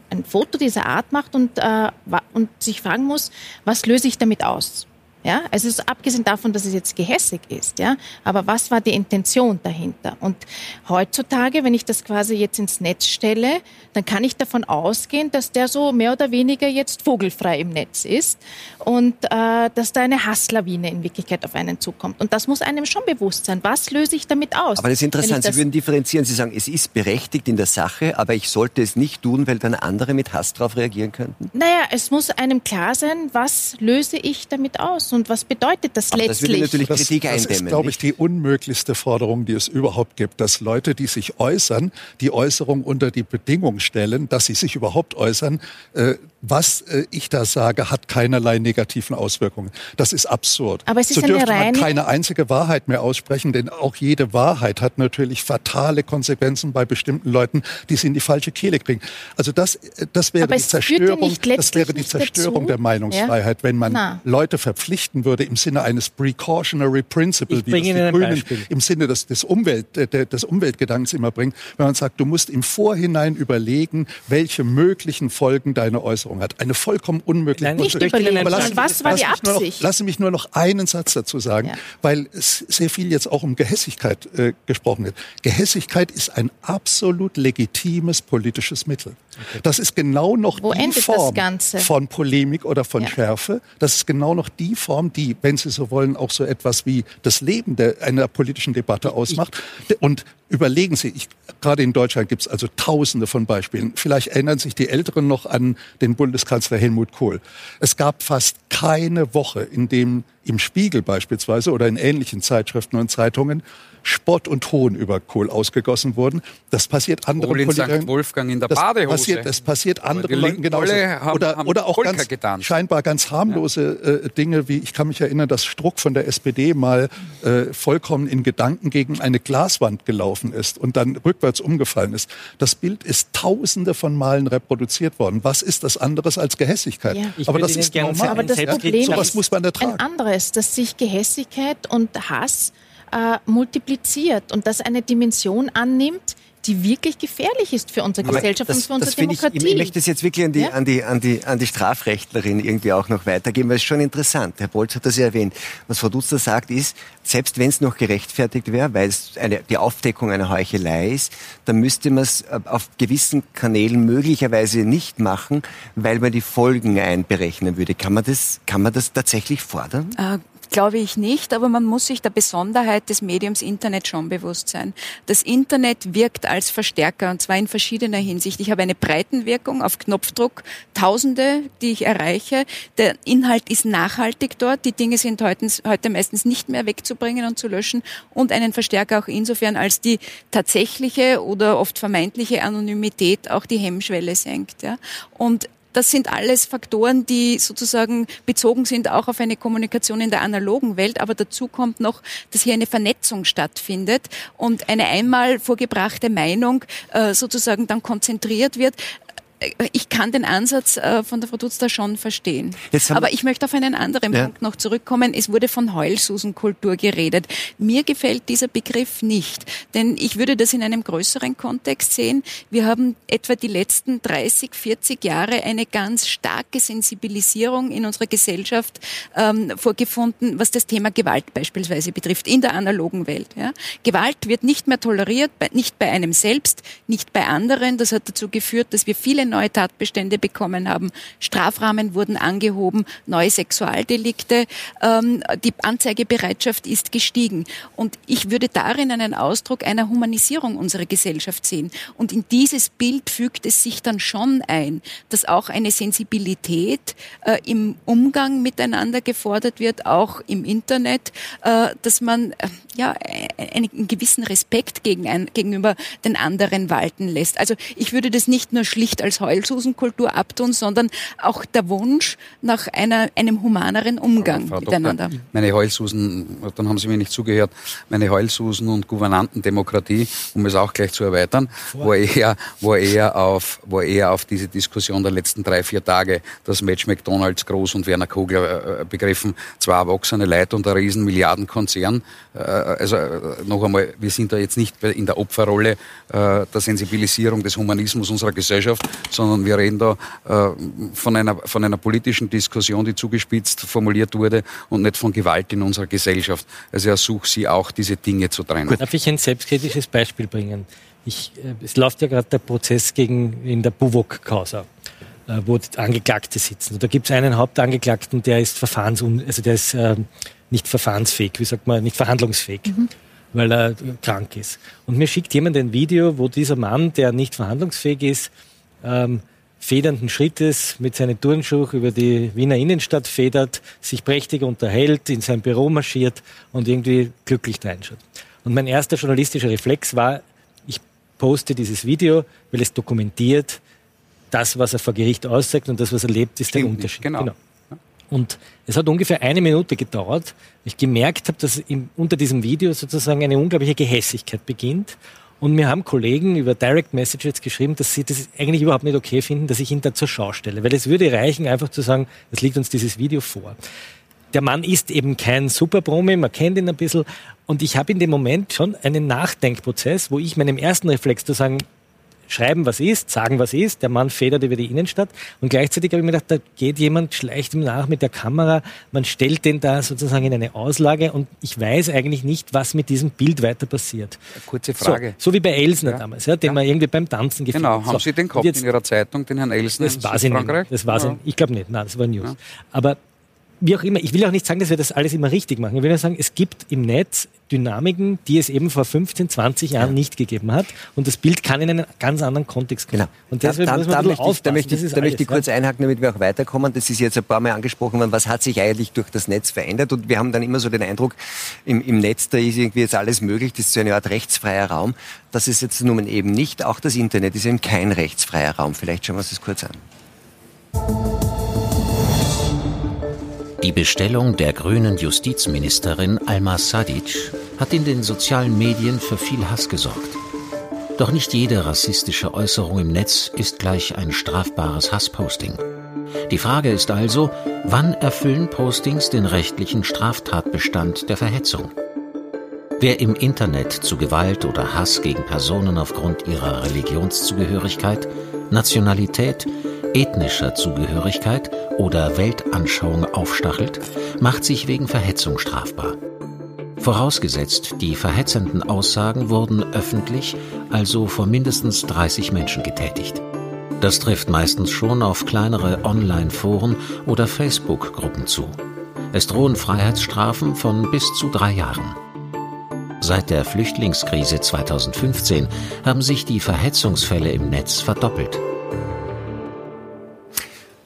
ein Foto dieser Art macht und, äh, und sich fragen muss, was löse ich damit aus? Ja, also ist abgesehen davon, dass es jetzt gehässig ist, ja, aber was war die Intention dahinter? Und heutzutage, wenn ich das quasi jetzt ins Netz stelle, dann kann ich davon ausgehen, dass der so mehr oder weniger jetzt vogelfrei im Netz ist und äh, dass da eine Hasslawine in Wirklichkeit auf einen zukommt. Und das muss einem schon bewusst sein. Was löse ich damit aus? aber das ist interessant, Sie würden differenzieren. Sie sagen, es ist berechtigt in der Sache, aber ich sollte es nicht tun, weil dann andere mit Hass darauf reagieren könnten. Naja, es muss einem klar sein, was löse ich damit aus und was bedeutet das Aber das würde letztlich? natürlich Das, Kritik das ist, eindämmen. glaube ich, die unmöglichste Forderung, die es überhaupt gibt, dass Leute, die sich äußern, die Äußerung unter die Bedingung stellen, dass sie sich überhaupt äußern. Was äh, ich da sage, hat keinerlei negativen Auswirkungen. Das ist absurd. Aber es ist so eine dürfte man reine- keine einzige Wahrheit mehr aussprechen, denn auch jede Wahrheit hat natürlich fatale Konsequenzen bei bestimmten Leuten, die es in die falsche Kehle kriegen. Also das, äh, das wäre Aber die ja Zerstörung, das wäre die Zerstörung dazu. der Meinungsfreiheit, wenn man Na. Leute verpflichten würde im Sinne eines Precautionary Principle, wie das die Grünen im Sinne des, des, Umwelt, äh, des Umweltgedankens immer bringen, wenn man sagt, du musst im Vorhinein überlegen, welche möglichen Folgen deine Äußerung hat. Eine vollkommen unmögliche Nein, nicht überlegen, Aber sondern was war die mich nur noch, Absicht? lassen mich nur noch einen Satz dazu sagen, Ja. weil es sehr viel jetzt auch um Gehässigkeit äh, gesprochen wird. Gehässigkeit ist ein absolut legitimes politisches Mittel. Das ist genau noch Wo die Form von Polemik oder von Ja. Schärfe. Das ist genau noch die Form, die, wenn Sie so wollen, auch so etwas wie das Leben der, einer politischen Debatte ausmacht. Und überlegen Sie, ich, gerade in Deutschland gibt es also tausende von Beispielen. Vielleicht erinnern sich die Älteren noch an den Bundeskanzler Helmut Kohl. Es gab fast keine Woche, in dem im Spiegel beispielsweise oder in ähnlichen Zeitschriften und Zeitungen Spott und Hohn über Kohl ausgegossen wurden. Das passiert anderen Kohl in St. Politikern. Wolfgang in der das Badehose. Passiert, das passiert anderen Leuten Linken genauso. haben- oder, haben oder auch ganz getanzt. scheinbar ganz harmlose äh, Dinge, wie ich kann mich erinnern, dass Struck von der SPD mal äh, vollkommen in Gedanken gegen eine Glaswand gelaufen ist und dann rückwärts umgefallen ist. Das Bild ist tausende von Malen reproduziert worden. Was ist das anderes als Gehässigkeit? Ja. Ich Aber würde das Ihnen ist normal. Aber das Problem Sowas ist muss man ertragen. ein anderes, dass sich Gehässigkeit und Hass äh, multipliziert und das eine Dimension annimmt, die wirklich gefährlich ist für unsere Gesellschaft und für unsere Demokratie. ich, ich möchte das jetzt wirklich an die, Ja? an, die, an, die, an die Strafrechtlerin irgendwie auch noch weitergeben, weil es schon interessant. Herr Bolz hat das ja erwähnt. Was Frau Dutzler sagt ist, selbst wenn es noch gerechtfertigt wäre, weil es eine, die Aufdeckung einer Heuchelei ist, dann müsste man es äh, auf gewissen Kanälen möglicherweise nicht machen, weil man die Folgen einberechnen würde. Kann man das, kann man das tatsächlich fordern? Äh, Glaube ich nicht, aber man muss sich der Besonderheit des Mediums Internet schon bewusst sein. Das Internet wirkt als Verstärker und zwar in verschiedener Hinsicht. Ich habe eine Breitenwirkung auf Knopfdruck, Tausende, die ich erreiche. Der Inhalt ist nachhaltig dort. Die Dinge sind heute, heute meistens nicht mehr wegzubringen und zu löschen und einen Verstärker auch insofern, als die tatsächliche oder oft vermeintliche Anonymität auch die Hemmschwelle senkt. Ja. Und das sind alles Faktoren, die sozusagen bezogen sind auch auf eine Kommunikation in der analogen Welt. Aber dazu kommt noch, dass hier eine Vernetzung stattfindet und eine einmal vorgebrachte Meinung äh, sozusagen dann konzentriert wird. Ich kann den Ansatz äh, von der Frau Dutz da schon verstehen. Aber ich möchte auf einen anderen Ja. Punkt noch zurückkommen. Es wurde von Heulsusenkultur geredet. Mir gefällt dieser Begriff nicht, denn ich würde das in einem größeren Kontext sehen. Wir haben etwa die letzten 30, 40 Jahre eine ganz starke Sensibilisierung in unserer Gesellschaft ähm, vorgefunden, was das Thema Gewalt beispielsweise betrifft, in der analogen Welt. Ja. Gewalt wird nicht mehr toleriert, nicht bei einem selbst, nicht bei anderen. Das hat dazu geführt, dass wir viele neue Tatbestände bekommen haben, Strafrahmen wurden angehoben, neue Sexualdelikte, ähm, die Anzeigebereitschaft ist gestiegen. Und ich würde darin einen Ausdruck einer Humanisierung unserer Gesellschaft sehen. Und in dieses Bild fügt es sich dann schon ein, dass auch eine Sensibilität äh, im Umgang miteinander gefordert wird, auch im Internet, äh, dass man äh, ja einen gewissen Respekt gegen ein, gegenüber den anderen walten lässt. Also ich würde das nicht nur schlicht als Heulsusenkultur abtun, sondern auch der Wunsch nach einer, einem humaneren Umgang Frau miteinander. Doktor, meine Heulsusen, dann haben Sie mir nicht zugehört, meine Heulsusen und Gouvernantendemokratie, um es auch gleich zu erweitern, war eher, war eher auf, war eher auf diese Diskussion der letzten drei, vier Tage, dass Match McDonalds groß und Werner Kogler äh, begriffen, zwei erwachsene Leute und ein riesen Milliardenkonzern. Äh, also äh, noch einmal, wir sind da jetzt nicht in der Opferrolle äh, der Sensibilisierung des Humanismus unserer Gesellschaft, sondern wir reden da äh, von, einer, von einer politischen Diskussion, die zugespitzt formuliert wurde und nicht von Gewalt in unserer Gesellschaft. Also ich ersuche Sie auch, diese Dinge zu trennen. Darf ich ein selbstkritisches Beispiel bringen? Ich, äh, es läuft ja gerade der Prozess gegen in der Buwok-Causa äh, wo Angeklagte sitzen. Und da gibt es einen Hauptangeklagten, der ist verfahrensun, also der ist äh, nicht verfahrensfähig, wie sagt man, nicht verhandlungsfähig. Mhm weil er krank ist. Und mir schickt jemand ein Video, wo dieser Mann, der nicht verhandlungsfähig ist, ähm, federnden Schrittes mit seinen Turnschuhen über die Wiener Innenstadt federt, sich prächtig unterhält, in sein Büro marschiert und irgendwie glücklich reinschaut. Und mein erster journalistischer Reflex war, ich poste dieses Video, weil es dokumentiert das, was er vor Gericht aussagt und das, was er lebt, ist Stimmt der Unterschied. Genau. genau. Und es hat ungefähr eine Minute gedauert, ich gemerkt habe, dass im, unter diesem Video sozusagen eine unglaubliche Gehässigkeit beginnt. Und mir haben Kollegen über Direct Messages geschrieben, dass sie das eigentlich überhaupt nicht okay finden, dass ich ihn da zur Schau stelle. Weil es würde reichen, einfach zu sagen, es liegt uns dieses Video vor. Der Mann ist eben kein Superpromi, man kennt ihn ein bisschen. Und ich habe in dem Moment schon einen Nachdenkprozess, wo ich meinem ersten Reflex zu sagen, schreiben, was ist, sagen, was ist. Der Mann federt über die Innenstadt. Und gleichzeitig habe ich mir gedacht, da geht jemand, schleicht ihm nach mit der Kamera. Man stellt den da sozusagen in eine Auslage und ich weiß eigentlich nicht, was mit diesem Bild weiter passiert. Kurze Frage. So, so wie bei Elsner ja. damals, ja, den ja. man irgendwie beim Tanzen gefilmt Genau, haben so. Sie den gehabt jetzt, in Ihrer Zeitung, den Herrn Elsner das war in Frankreich? Das war ja. ich glaube nicht, nein, das war News. Aber wie auch immer, ich will auch nicht sagen, dass wir das alles immer richtig machen. Ich will nur sagen, es gibt im Netz Dynamiken, die es eben vor 15, 20 Jahren ja. nicht gegeben hat. Und das Bild kann in einen ganz anderen Kontext kommen. Genau. Und deswegen da, muss man da, möchte ich, da möchte ich, da möchte ich kurz ja? einhaken, damit wir auch weiterkommen. Das ist jetzt ein paar Mal angesprochen worden. Was hat sich eigentlich durch das Netz verändert? Und wir haben dann immer so den Eindruck, im, im Netz, da ist irgendwie jetzt alles möglich. Das ist so eine Art rechtsfreier Raum. Das ist jetzt nun eben nicht. Auch das Internet ist eben kein rechtsfreier Raum. Vielleicht schauen wir uns das kurz an. Die Bestellung der grünen Justizministerin Alma Sadic hat in den sozialen Medien für viel Hass gesorgt. Doch nicht jede rassistische Äußerung im Netz ist gleich ein strafbares Hassposting. Die Frage ist also, wann erfüllen Postings den rechtlichen Straftatbestand der Verhetzung? Wer im Internet zu Gewalt oder Hass gegen Personen aufgrund ihrer Religionszugehörigkeit, Nationalität, ethnischer Zugehörigkeit oder Weltanschauung aufstachelt, macht sich wegen Verhetzung strafbar. Vorausgesetzt, die verhetzenden Aussagen wurden öffentlich, also vor mindestens 30 Menschen getätigt. Das trifft meistens schon auf kleinere Online-Foren oder Facebook-Gruppen zu. Es drohen Freiheitsstrafen von bis zu drei Jahren. Seit der Flüchtlingskrise 2015 haben sich die Verhetzungsfälle im Netz verdoppelt.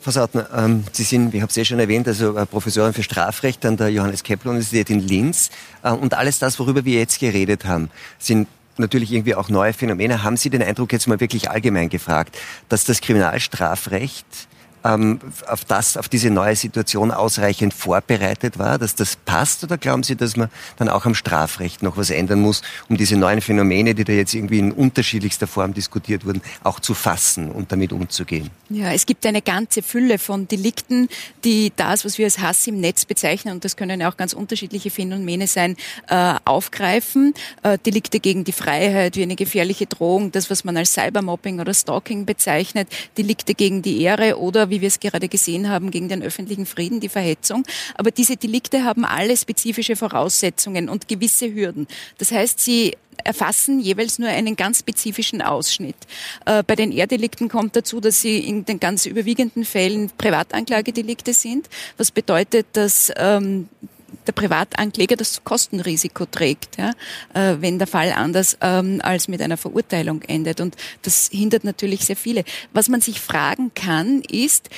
Frau Sautner, ähm, Sie sind, ich habe es ja schon erwähnt, also äh, Professorin für Strafrecht an der Johannes Kepler Universität in Linz. Äh, und alles das, worüber wir jetzt geredet haben, sind natürlich irgendwie auch neue Phänomene. Haben Sie den Eindruck, jetzt mal wirklich allgemein gefragt, dass das Kriminalstrafrecht ähm, auf das, auf diese neue Situation ausreichend vorbereitet war, dass das passt? Oder glauben Sie, dass man dann auch am Strafrecht noch was ändern muss, um diese neuen Phänomene, die da jetzt irgendwie in unterschiedlichster Form diskutiert wurden, auch zu fassen und damit umzugehen? Ja, es gibt eine ganze Fülle von Delikten, die das, was wir als Hass im Netz bezeichnen, und das können ja auch ganz unterschiedliche Phänomene sein, äh, aufgreifen. Äh, Delikte gegen die Freiheit, wie eine gefährliche Drohung, das, was man als Cybermobbing oder Stalking bezeichnet, Delikte gegen die Ehre oder wie wir es gerade gesehen haben, gegen den öffentlichen Frieden, die Verhetzung. Aber diese Delikte haben alle spezifische Voraussetzungen und gewisse Hürden. Das heißt, sie erfassen jeweils nur einen ganz spezifischen Ausschnitt. Äh, bei den Erdelikten kommt dazu, dass sie in den ganz überwiegenden Fällen Privatanklagedelikte sind, was bedeutet, dass ähm, der Privatankläger das Kostenrisiko trägt, ja, äh, wenn der Fall anders ähm, als mit einer Verurteilung endet. Und das hindert natürlich sehr viele. Was man sich fragen kann, ist,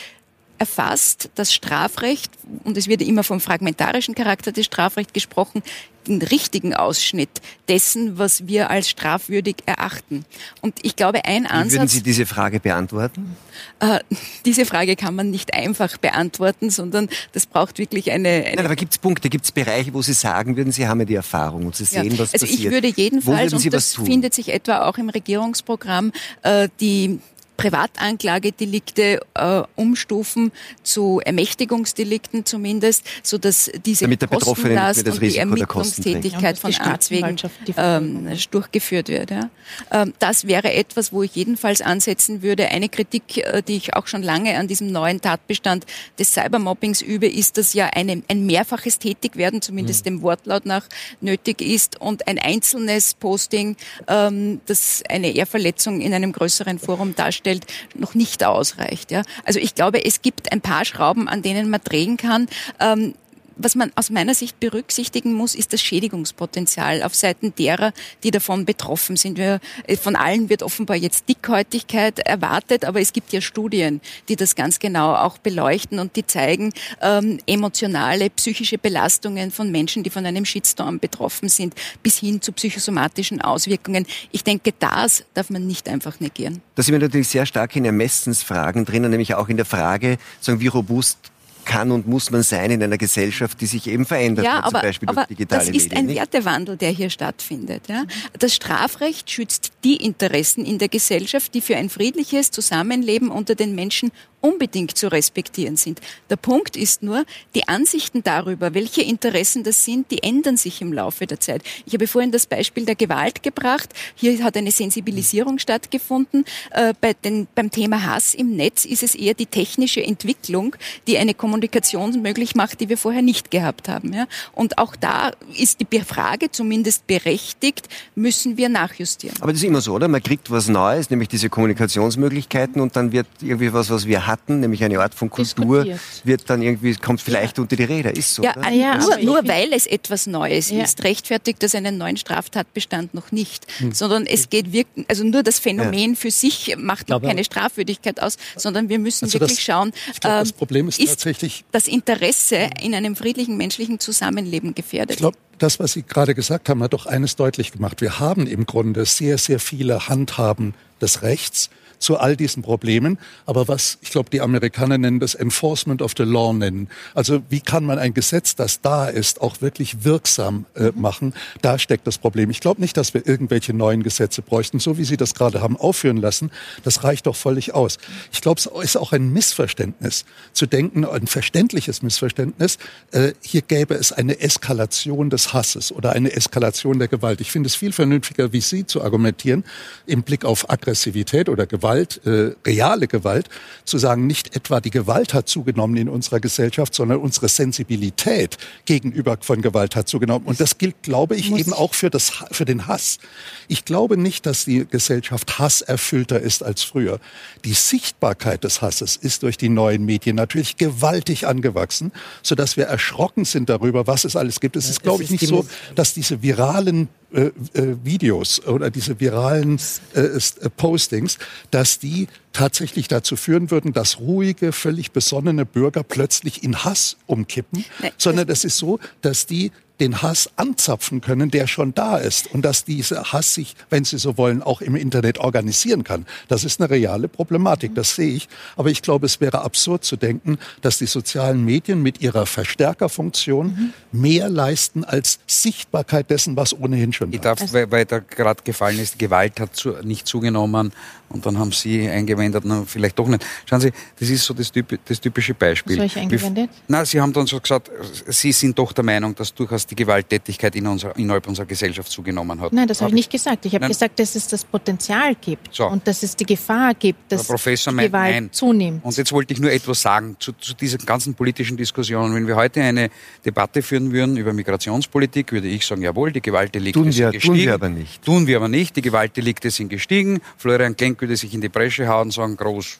erfasst das Strafrecht, und es wird immer vom fragmentarischen Charakter des Strafrechts gesprochen, den richtigen Ausschnitt dessen, was wir als strafwürdig erachten. Und ich glaube, ein Ansatz. Wie würden Sie diese Frage beantworten? Äh, diese Frage kann man nicht einfach beantworten, sondern das braucht wirklich eine. eine Nein, aber gibt es Punkte, gibt es Bereiche, wo Sie sagen würden, Sie haben ja die Erfahrung und Sie sehen, ja. was also passiert? Also ich würde jedenfalls, und das findet sich etwa auch im Regierungsprogramm, äh, die Privatanklagedelikte äh, umstufen zu Ermächtigungsdelikten zumindest, so dass diese Damit der Kostenlast das und die Ermittlungstätigkeit von Arzt wegen ähm, durchgeführt wird. Ja. Ähm, das wäre etwas, wo ich jedenfalls ansetzen würde. Eine Kritik, äh, die ich auch schon lange an diesem neuen Tatbestand des Cybermobbings übe, ist, dass ja eine, ein mehrfaches Tätigwerden, zumindest mhm. dem Wortlaut nach, nötig ist und ein einzelnes Posting, ähm, das eine Ehrverletzung in einem größeren Forum darstellt, darstellt, noch nicht ausreicht. Ja? Also ich glaube, es gibt ein paar Schrauben, an denen man drehen kann. Ähm, was man aus meiner Sicht berücksichtigen muss, ist das Schädigungspotenzial auf Seiten derer, die davon betroffen sind. Wir, äh, von allen wird offenbar jetzt Dickhäutigkeit erwartet, aber es gibt ja Studien, die das ganz genau auch beleuchten und die zeigen ähm, emotionale, psychische Belastungen von Menschen, die von einem Shitstorm betroffen sind, bis hin zu psychosomatischen Auswirkungen. Ich denke, das darf man nicht einfach negieren. Da sind wir natürlich sehr stark in Ermessensfragen drinnen, nämlich auch in der Frage, sagen, wie robust kann und muss man sein in einer Gesellschaft, die sich eben verändert, ja, aber, zum Beispiel aber durch digitale Das ist Medien, ein? Wertewandel, der hier stattfindet. Ja? Das Strafrecht schützt die Interessen in der Gesellschaft, die für ein friedliches Zusammenleben unter den Menschen unbedingt zu respektieren sind. Der Punkt ist nur, die Ansichten darüber, welche Interessen das sind, die ändern sich im Laufe der Zeit. Ich habe vorhin das Beispiel der Gewalt gebracht. Hier hat eine Sensibilisierung stattgefunden. Äh, bei den, beim Thema Hass im Netz ist es eher die technische Entwicklung, die eine Kommunikation möglich macht, die wir vorher nicht gehabt haben. Und auch da ist die Frage zumindest berechtigt, müssen wir nachjustieren. Aber das ist immer so, oder? Man kriegt was Neues, nämlich diese Kommunikationsmöglichkeiten und dann wird irgendwie was, was wir hatten, nämlich eine Art von Kultur, wird dann irgendwie, kommt vielleicht ja. unter die Räder. Ist so. Ja, oder? ja nur, nur weil es etwas Neues ja. ist, rechtfertigt das einen neuen Straftatbestand noch nicht. Hm. Sondern es geht wirklich, also nur das Phänomen für sich macht noch keine Strafwürdigkeit aus, sondern wir müssen also wirklich das, schauen, glaub, das ähm, Problem ist, ist tatsächlich das Interesse in einem friedlichen menschlichen Zusammenleben gefährdet. Ich glaube, das, was Sie gerade gesagt haben, hat doch eines deutlich gemacht. Wir haben im Grunde sehr, sehr viele Handhaben des Rechts, zu all diesen Problemen. Aber was, ich glaube, die Amerikaner nennen das Enforcement of the Law nennen. Also wie kann man ein Gesetz, das da ist, auch wirklich wirksam äh, machen? Da steckt das Problem. Ich glaube nicht, dass wir irgendwelche neuen Gesetze bräuchten, so wie Sie das gerade haben aufführen lassen. Das reicht doch völlig aus. Ich glaube, es ist auch ein Missverständnis zu denken, ein verständliches Missverständnis. Äh, hier gäbe es eine Eskalation des Hasses oder eine Eskalation der Gewalt. Ich finde es viel vernünftiger, wie Sie zu argumentieren, im Blick auf Aggressivität oder Gewalt Gewalt, äh, reale Gewalt, zu sagen, nicht etwa die Gewalt hat zugenommen in unserer Gesellschaft, sondern unsere Sensibilität gegenüber von Gewalt hat zugenommen. Und das gilt, glaube ich, eben auch für, das, für den Hass. Ich glaube nicht, dass die Gesellschaft hasserfüllter ist als früher. Die Sichtbarkeit des Hasses ist durch die neuen Medien natürlich gewaltig angewachsen, sodass wir erschrocken sind darüber, was es alles gibt. Es ist, glaube ich, nicht so, dass diese viralen äh, äh, Videos oder diese viralen äh, äh, Postings, dass die tatsächlich dazu führen würden, dass ruhige, völlig besonnene Bürger plötzlich in Hass umkippen, sondern es ist so, dass die den Hass anzapfen können, der schon da ist und dass dieser Hass sich, wenn Sie so wollen, auch im Internet organisieren kann. Das ist eine reale Problematik, das sehe ich. Aber ich glaube, es wäre absurd zu denken, dass die sozialen Medien mit ihrer Verstärkerfunktion mhm. mehr leisten als Sichtbarkeit dessen, was ohnehin schon da ist. Ich darf, weil, weil da gerade gefallen ist, Gewalt hat zu, nicht zugenommen und dann haben Sie eingewendet, na, vielleicht doch nicht. Schauen Sie, das ist so das, typ, das typische Beispiel. Was habe ich eingewendet? Na, Sie haben dann so gesagt, Sie sind doch der Meinung, dass durchaus dass die Gewalttätigkeit in unserer, innerhalb unserer Gesellschaft zugenommen hat. Nein, das habe Hab ich nicht gesagt. Ich habe gesagt, dass es das Potenzial gibt So. und dass es die Gefahr gibt, dass Professor die meint, Gewalt nein. zunimmt. Und jetzt wollte ich nur etwas sagen zu, zu dieser ganzen politischen Diskussion. Wenn wir heute eine Debatte führen würden über Migrationspolitik, würde ich sagen, jawohl, die Gewaltdelikte Tun wir- sind tun gestiegen. wir aber nicht. Tun wir aber nicht. Die Gewaltdelikte sind gestiegen. Florian Klenk würde sich in die Bresche hauen und sagen, groß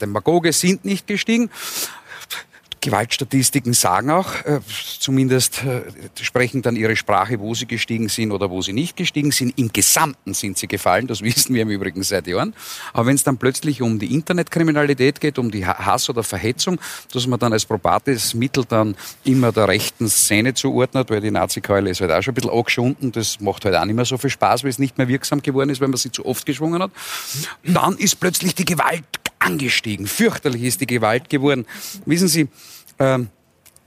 Demagoge sind nicht gestiegen. Gewaltstatistiken sagen auch, äh, zumindest äh, sprechen dann ihre Sprache, wo sie gestiegen sind oder wo sie nicht gestiegen sind. Im Gesamten sind sie gefallen, das wissen wir im Übrigen seit Jahren. Aber wenn es dann plötzlich um die Internetkriminalität geht, um die Ha- Hass oder Verhetzung, dass man dann als probates Mittel dann immer der rechten Szene zuordnet, weil die Nazi-Keule ist halt auch schon ein bisschen angeschunden, das macht halt auch nicht mehr so viel Spaß, weil es nicht mehr wirksam geworden ist, weil man sie zu oft geschwungen hat. Dann ist plötzlich die Gewalt angestiegen. Fürchterlich ist die Gewalt geworden. Wissen Sie, ähm,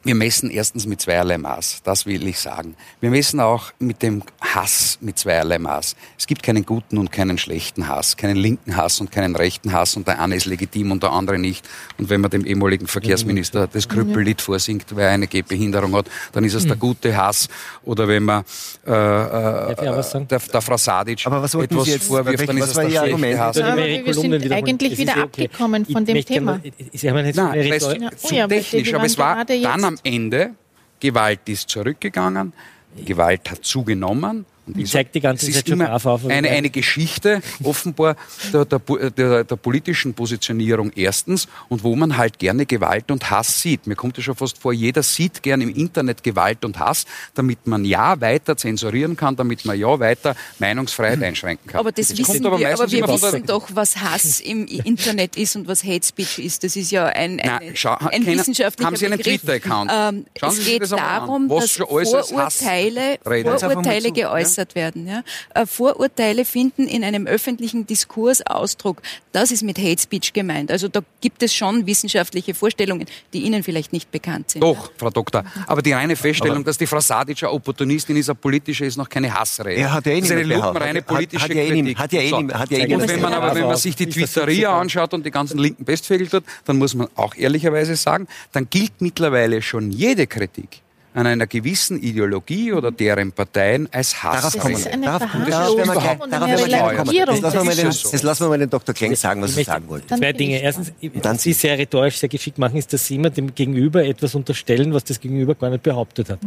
wir messen erstens mit zweierlei Maß, das will ich sagen. Wir messen auch mit dem Hass mit zweierlei Maß. Es gibt keinen guten und keinen schlechten Hass, keinen linken Hass und keinen rechten Hass und der eine ist legitim und der andere nicht. Und wenn man dem ehemaligen Verkehrsminister das Krüppellied vorsingt, weil er eine Gehbehinderung hat, dann ist es der gute Hass. Oder wenn man äh, äh, der, der Frau Sadic Aber was wollten etwas Sie jetzt- vorwirft, dann ist es der schlechte Argument? Hass. Aber wir sind eigentlich wieder abgekommen von Ich dem Thema. Sie haben jetzt Nein, zu oh technisch. Aber es war gerade dann am Ende, Gewalt ist zurückgegangen, Gewalt hat zugenommen. Und Ich ich zeig die ganze Zeit schon auf, aber- eine, eine Geschichte offenbar der, der, der, der politischen Positionierung erstens und wo man halt gerne Gewalt und Hass sieht. Mir kommt es schon fast vor, jeder sieht gern im Internet Gewalt und Hass, damit man ja weiter zensurieren kann, damit man ja weiter Meinungsfreiheit einschränken kann. Aber das, kommt wissen wir, aber wir von der- wissen doch, was Hass im Internet ist und was Hate Speech ist. Das ist ja ein, ein, Nein, schau- ein kennen- wissenschaftlicher haben Sie einen. Twitter-Account? Ähm, Sie es sich geht das an, darum, was dass Vorurteile, Vorurteile ja? Geäußert werden. Ja? Äh, Vorurteile finden in einem öffentlichen Diskurs Ausdruck. Das ist mit Hate Speech gemeint. Also da gibt es schon wissenschaftliche Vorstellungen, die Ihnen vielleicht nicht bekannt sind. Doch, Frau Doktor. Aber die reine Feststellung, dass die Frau Sadic eine Opportunistin ist, eine politische, ist noch keine Hassrede. Er hat ja eh das ist eine niemand lupenreine behauptet. politische Hat- eh Kritik. hat ja eh hat ja eh und wenn man aber, wenn man Aber sich die Twitteria anschaut und die ganzen linken Bestfägel tut, dann muss man auch ehrlicherweise sagen, dann gilt mittlerweile schon jede Kritik an einer gewissen Ideologie oder deren Parteien als Hass. Darauf Das kommen ist wir. Darauf darauf werden wir gleich- darauf kommen. Relativierung. Jetzt lassen wir mal den, Das lassen wir mal den Dr. Klenk sagen, was Ich er sagen wollte. Zwei Dinge. Erstens, dann was Sie sehr rhetorisch, sehr geschickt machen, ist, dass Sie immer dem Gegenüber etwas unterstellen, was das Gegenüber gar nicht behauptet hat.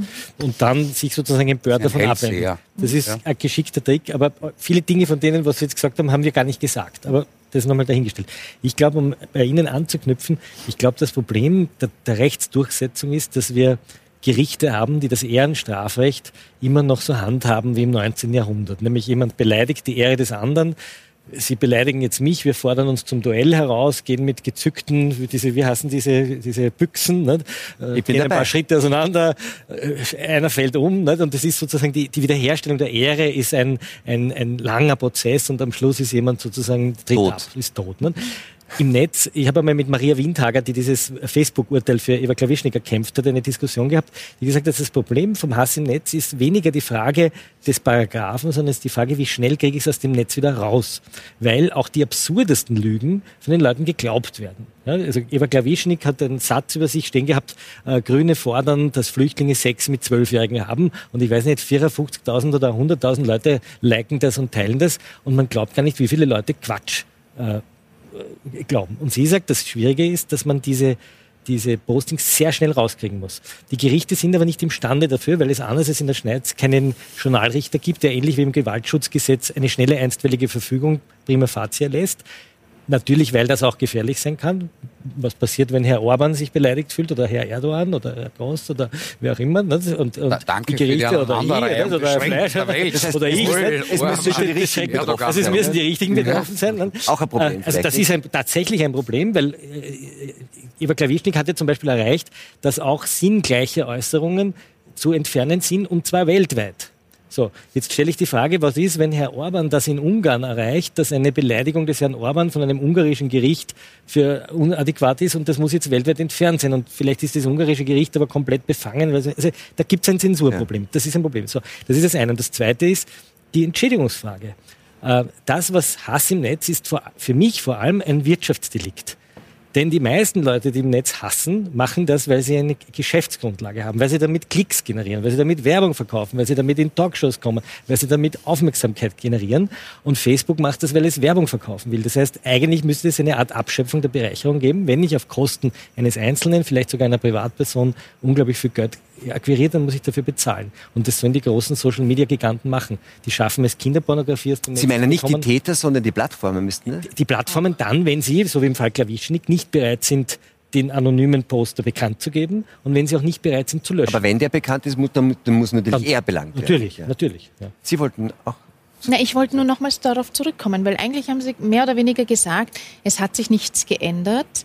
Und dann sich sozusagen empört davon abwenden. Das ist ein geschickter Trick, aber viele Dinge von denen, was Sie jetzt gesagt haben, haben wir gar nicht gesagt. Aber das nochmal dahingestellt. Ich glaube, um bei Ihnen anzuknüpfen, ich glaube, das Problem der, der Rechtsdurchsetzung ist, dass wir Gerichte haben, die das Ehrenstrafrecht immer noch so handhaben wie im 19. Jahrhundert. Nämlich jemand beleidigt die Ehre des anderen. Sie beleidigen jetzt mich, wir fordern uns zum Duell heraus, gehen mit gezückten, diese, wie heißen diese, diese Büchsen, nicht? Ich bin gehen ein paar Schritte auseinander, einer fällt um, nicht? und das ist sozusagen die, die Wiederherstellung der Ehre ist ein, ein, ein langer Prozess und am Schluss ist jemand sozusagen tritt Tot. ab, ist tot. Nicht? Im Netz, ich habe einmal mit Maria Windhager, die dieses Facebook-Urteil für Eva Klawischnik erkämpft hat, eine Diskussion gehabt, die gesagt hat, das Problem vom Hass im Netz ist weniger die Frage des Paragraphen, sondern es ist die Frage, wie schnell kriege ich es aus dem Netz wieder raus. Weil auch die absurdesten Lügen von den Leuten geglaubt werden. Ja, also Eva Klawischnik hat einen Satz über sich stehen gehabt, äh, Grüne fordern, dass Flüchtlinge Sex mit Zwölfjährigen haben. Und ich weiß nicht, 54.000 oder 100.000 Leute liken das und teilen das. Und man glaubt gar nicht, wie viele Leute Quatsch äh, glauben. Und sie sagt, das Schwierige ist, dass man diese, diese Postings sehr schnell rauskriegen muss. Die Gerichte sind aber nicht imstande dafür, weil es anders als in der Schweiz keinen Journalrichter gibt, der ähnlich wie im Gewaltschutzgesetz eine schnelle einstweilige Verfügung prima facie lässt. Natürlich, weil das auch gefährlich sein kann. Was passiert, wenn Herr Orban sich beleidigt fühlt oder Herr Erdogan oder Herr Groß oder wer auch immer. ne? Und, und Da- danke die Gerichte oder ich Aneinanderreihung oder Herr beschränkt Fleisch der Welt. Das heißt, oder es ich. ne? es müssen die richtigen Also es müssen ne? die Richtigen betroffen sein. ne? Auch ein Problem Also das ist ein, tatsächlich ein Problem, weil äh, Eva Klawischnik hat ja zum Beispiel erreicht, dass auch sinngleiche Äußerungen zu entfernen sind, und zwar weltweit. So, jetzt stelle ich die Frage, was ist, wenn Herr Orban das in Ungarn erreicht, dass eine Beleidigung des Herrn Orban von einem ungarischen Gericht für unadäquat ist und das muss jetzt weltweit entfernt sein. Und vielleicht ist das ungarische Gericht aber komplett befangen. Also, da gibt es ein Zensurproblem. Das ist ein Problem. So, das ist das eine. Und das zweite ist die Entschädigungsfrage. Äh, Das, was Hass im Netz ist, für mich vor allem ein Wirtschaftsdelikt. Denn die meisten Leute, die im Netz hassen, machen das, weil sie eine Geschäftsgrundlage haben, weil sie damit Klicks generieren, weil sie damit Werbung verkaufen, weil sie damit in Talkshows kommen, weil sie damit Aufmerksamkeit generieren. Und Facebook macht das, weil es Werbung verkaufen will. Das heißt, eigentlich müsste es eine Art Abschöpfung der Bereicherung geben, wenn ich auf Kosten eines Einzelnen, vielleicht sogar einer Privatperson, unglaublich viel Geld akquiriert, dann muss ich dafür bezahlen. Und das sollen die großen Social-Media-Giganten machen. Die schaffen es, Kinderpornografie aus dem Sie meinen nicht die Täter, sondern die Plattformen müssten, ne? Die Plattformen dann, wenn sie, so wie im Fall Klawischnik, nicht bereit sind, den anonymen Poster bekannt zu geben und wenn sie auch nicht bereit sind zu löschen. Aber wenn der bekannt ist, muss, dann, dann muss natürlich dann, er belangt werden. Natürlich, ja. natürlich. Ja. Sie wollten auch na, ich wollte nur nochmals darauf zurückkommen, weil eigentlich haben Sie mehr oder weniger gesagt, es hat sich nichts geändert. Äh,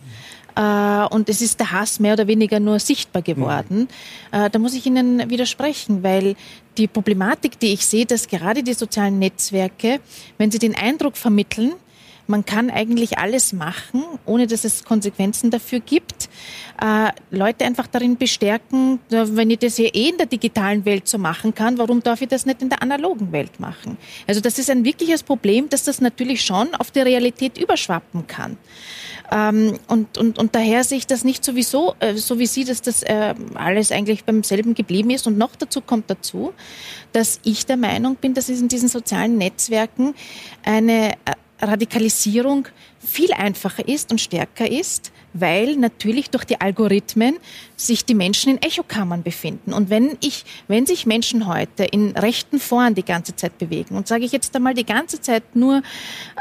und es ist der Hass mehr oder weniger nur sichtbar geworden. Mhm. Da muss ich Ihnen widersprechen, weil die Problematik, die ich sehe, dass gerade die sozialen Netzwerke, wenn sie den Eindruck vermitteln, man kann eigentlich alles machen, ohne dass es Konsequenzen dafür gibt. Äh, Leute einfach darin bestärken, wenn ich das hier eh in der digitalen Welt so machen kann, warum darf ich das nicht in der analogen Welt machen? Also das ist ein wirkliches Problem, dass das natürlich schon auf die Realität überschwappen kann. Ähm, und, und, und daher sehe ich das nicht sowieso, äh, so wie Sie, dass das äh, alles eigentlich beim selben geblieben ist. Und noch dazu kommt dazu, dass ich der Meinung bin, dass es in diesen sozialen Netzwerken eine äh, Radikalisierung viel einfacher ist und stärker ist, weil natürlich durch die Algorithmen sich die Menschen in Echokammern befinden. Und wenn ich, wenn sich Menschen heute in rechten Foren die ganze Zeit bewegen und sage ich jetzt einmal die ganze Zeit nur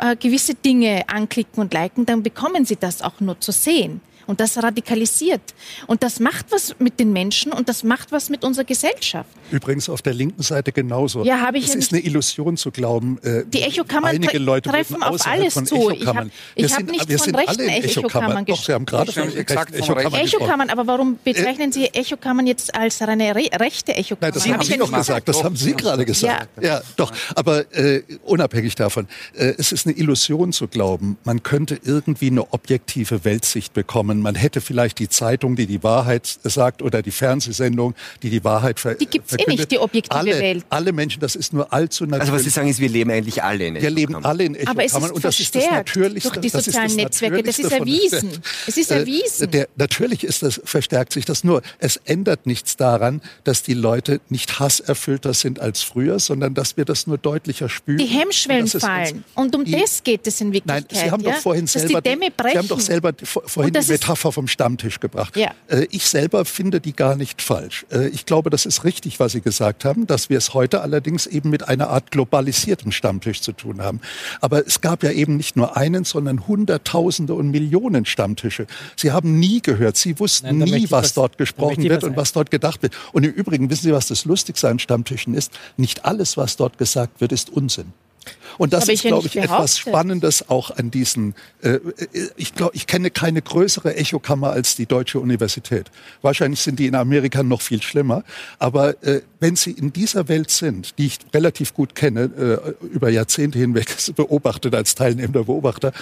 äh, gewisse Dinge anklicken und liken, dann bekommen sie das auch nur zu sehen. Und das radikalisiert. Und das macht was mit den Menschen und das macht was mit unserer Gesellschaft. Übrigens auf der linken Seite genauso. Ja, habe ich es ist eine Illusion zu glauben, äh, die Echokammern einige Leute treffen auf alles zu. Ich habe hab nicht wir von rechten Echokammern gesprochen. Sie haben gerade von exakt Echokammern, Echokammern Aber warum bezeichnen Sie Echokammern jetzt als eine re rechte Echokammer? Nein, das haben Sie doch gesagt. Das haben Sie gerade gesagt. Ja, ja doch. Aber äh, unabhängig davon, äh, es ist eine Illusion zu glauben, man könnte irgendwie eine objektive Weltsicht bekommen man, man hätte vielleicht die Zeitung, die die Wahrheit sagt, oder die Fernsehsendung, die die Wahrheit ver Die gibt es eh nicht, die objektive alle, Welt. Alle Menschen, das ist nur allzu natürlich. Also was Sie sagen ist, wir leben eigentlich alle in Wir leben alle in Echokammern. Aber es ist und das ist das Natürlichste. Durch die sozialen Netzwerke, das ist erwiesen. Es ist äh, erwiesen. Der, natürlich ist das, verstärkt sich das nur. Es ändert nichts daran, dass die Leute nicht hasserfüllter sind als früher, sondern dass wir das nur deutlicher spüren. Die Hemmschwellen fallen. Und um das geht es in Wirklichkeit. Nein, Sie haben ja? doch vorhin selber, die, Sie haben doch selber vorhin die Metapher vom Stammtisch gebracht. Ja. Äh, ich selber finde die gar nicht falsch. Äh, ich glaube, das ist richtig, was Sie gesagt haben, dass wir es heute allerdings eben mit einer Art globalisiertem Stammtisch zu tun haben. Aber es gab ja eben nicht nur einen, sondern Hunderttausende und Millionen Stammtische. Sie haben nie gehört, Sie wussten Nein, nie, was, was, dort gesprochen wird und was dort gedacht wird. Und im Übrigen, wissen Sie, was das Lustigste an Stammtischen ist? Nicht alles, was dort gesagt wird, ist Unsinn. Und das ist, glaube ich, etwas Spannendes auch an diesen. Äh, ich glaube, ich kenne keine größere Echokammer als die Deutsche Universität. Wahrscheinlich sind die in Amerika noch viel schlimmer. Aber äh, wenn Sie in dieser Welt sind, die ich relativ gut kenne, äh, über Jahrzehnte hinweg beobachtet als teilnehmender Beobachter,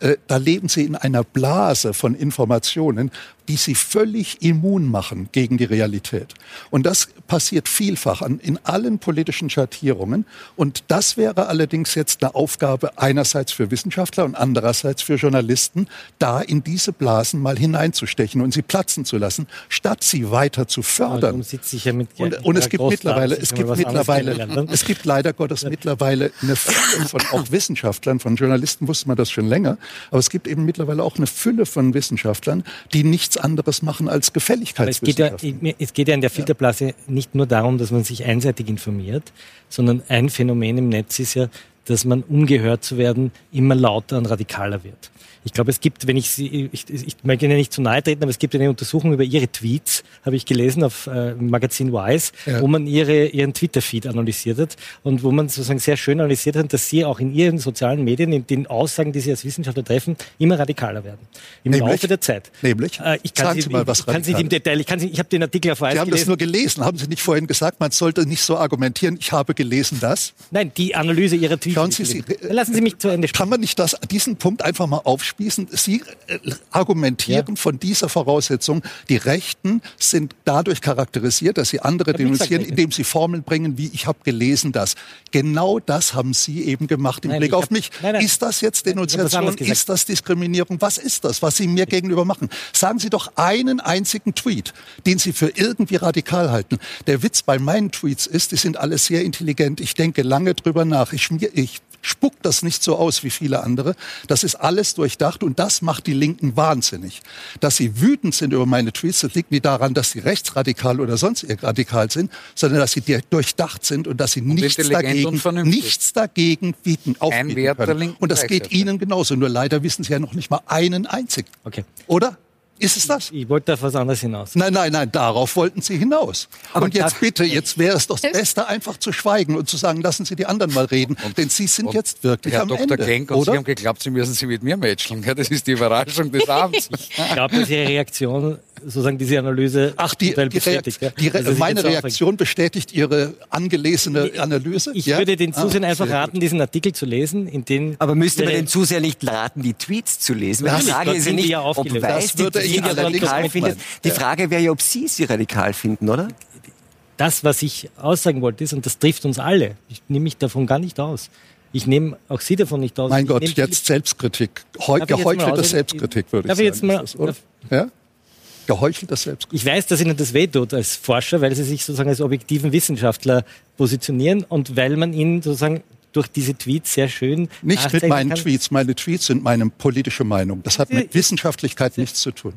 äh, da leben Sie in einer Blase von Informationen, die sie völlig immun machen gegen die Realität. Und das passiert vielfach an, in allen politischen Schattierungen. Und das wäre allerdings jetzt eine Aufgabe einerseits für Wissenschaftler und andererseits für Journalisten, da in diese Blasen mal hineinzustechen und sie platzen zu lassen, statt sie weiter zu fördern. Ja und, und es gibt mittlerweile, es gibt mittlerweile, es gibt leider Gottes mittlerweile eine Fülle von auch Wissenschaftlern, von Journalisten wusste man das schon länger, aber es gibt eben mittlerweile auch eine Fülle von Wissenschaftlern, die nicht nichts anderes machen als Gefälligkeitswissenschaften. Es geht, ja, es geht ja in der Filterblase ja. nicht nur darum, dass man sich einseitig informiert, sondern ein Phänomen im Netz ist ja, dass man, um gehört zu werden, immer lauter und radikaler wird. Ich glaube, es gibt, wenn ich Sie, ich, ich möchte Ihnen nicht zu nahe treten, aber es gibt eine Untersuchung über Ihre Tweets, habe ich gelesen auf äh, Magazin Wise, ja. wo man ihre, Ihren Twitter-Feed analysiert hat und wo man sozusagen sehr schön analysiert hat, dass Sie auch in Ihren sozialen Medien, in den Aussagen, die Sie als Wissenschaftler treffen, immer radikaler werden. Im Nämlich? Laufe der Zeit. Nämlich? Äh, ich kann Sagen Sie, mal was ich, kann Sie im Detail, ich, kann Sie, ich habe den Artikel auf Wise Sie haben gelesen. das nur gelesen. Haben Sie nicht vorhin gesagt, man sollte nicht so argumentieren, ich habe gelesen das? Nein, die Analyse Ihrer Tweets Schauen Sie, Sie, Lassen Sie mich zu Ende sprechen. Kann man nicht das, diesen Punkt einfach mal aufspießen? Sie äh, argumentieren ja. von dieser Voraussetzung, die Rechten sind dadurch charakterisiert, dass sie andere denunzieren, indem sie Formeln bringen, wie ich habe gelesen das. Genau das haben Sie eben gemacht im nein, Blick auf hab, mich. Nein, nein, ist das jetzt Denunziation? Ist das Diskriminierung? Was ist das, was Sie mir gegenüber machen? Sagen Sie doch einen einzigen Tweet, den Sie für irgendwie radikal halten. Der Witz bei meinen Tweets ist, die sind alle sehr intelligent. Ich denke lange drüber nach. Ich, ich spuckt das nicht so aus wie viele andere. Das ist alles durchdacht und das macht die Linken wahnsinnig. Dass sie wütend sind über meine Tweets, das liegt nicht daran, dass sie rechtsradikal oder sonst radikal sind, sondern dass sie durchdacht sind und dass sie und nichts dagegen, nichts dagegen bieten, aufbieten können. Und das geht Ihnen genauso. Nur leider wissen Sie ja noch nicht mal einen einzigen. Okay. Oder? Ist es das? Ich, ich wollte auf was anderes hinaus. Nein, nein, nein, darauf wollten Sie hinaus. Aber und jetzt bitte, jetzt wäre es doch das Beste, einfach zu schweigen und zu sagen, lassen Sie die anderen mal reden. Und, denn Sie sind jetzt wirklich Herr am Dr. Ende. Genk, und oder? Sie haben geglaubt, Sie müssen Sie mit mir matchen. Ja, das ist die Überraschung des Abends. ich glaube, dass Ihre Reaktion sozusagen diese Analyse Ach, die, die, bestätigt. Reakt, die also meine Reaktion bestätigt Ihre angelesene Analyse? Ich ja? würde den ah, Zusehern ah, einfach raten, diesen Artikel zu lesen, in den... Aber müsste man den Zusehern nicht raten, die Tweets zu lesen? Weil die Frage ist ja nicht, ob weiß die Tweets radikal findet. Die Frage wäre ja, ob Sie sie radikal finden, oder? Das, was ich aussagen wollte, ist, und das trifft uns alle, ich nehme mich davon gar nicht aus. Ich nehme auch Sie davon nicht aus. Mein Gott, jetzt Selbstkritik. Heu, geheuchelte Selbstkritik, würde ich sagen. Jetzt mal, das, ja? Geheuchelter Selbstkritik. Ich weiß, dass Ihnen das wehtut als Forscher, weil Sie sich sozusagen als objektiven Wissenschaftler positionieren und weil man Ihnen sozusagen durch diese Tweets sehr schön. Nicht mit meinen kann. Tweets. Meine Tweets sind meine politische Meinung. Das hat mit Wissenschaftlichkeit nichts zu tun.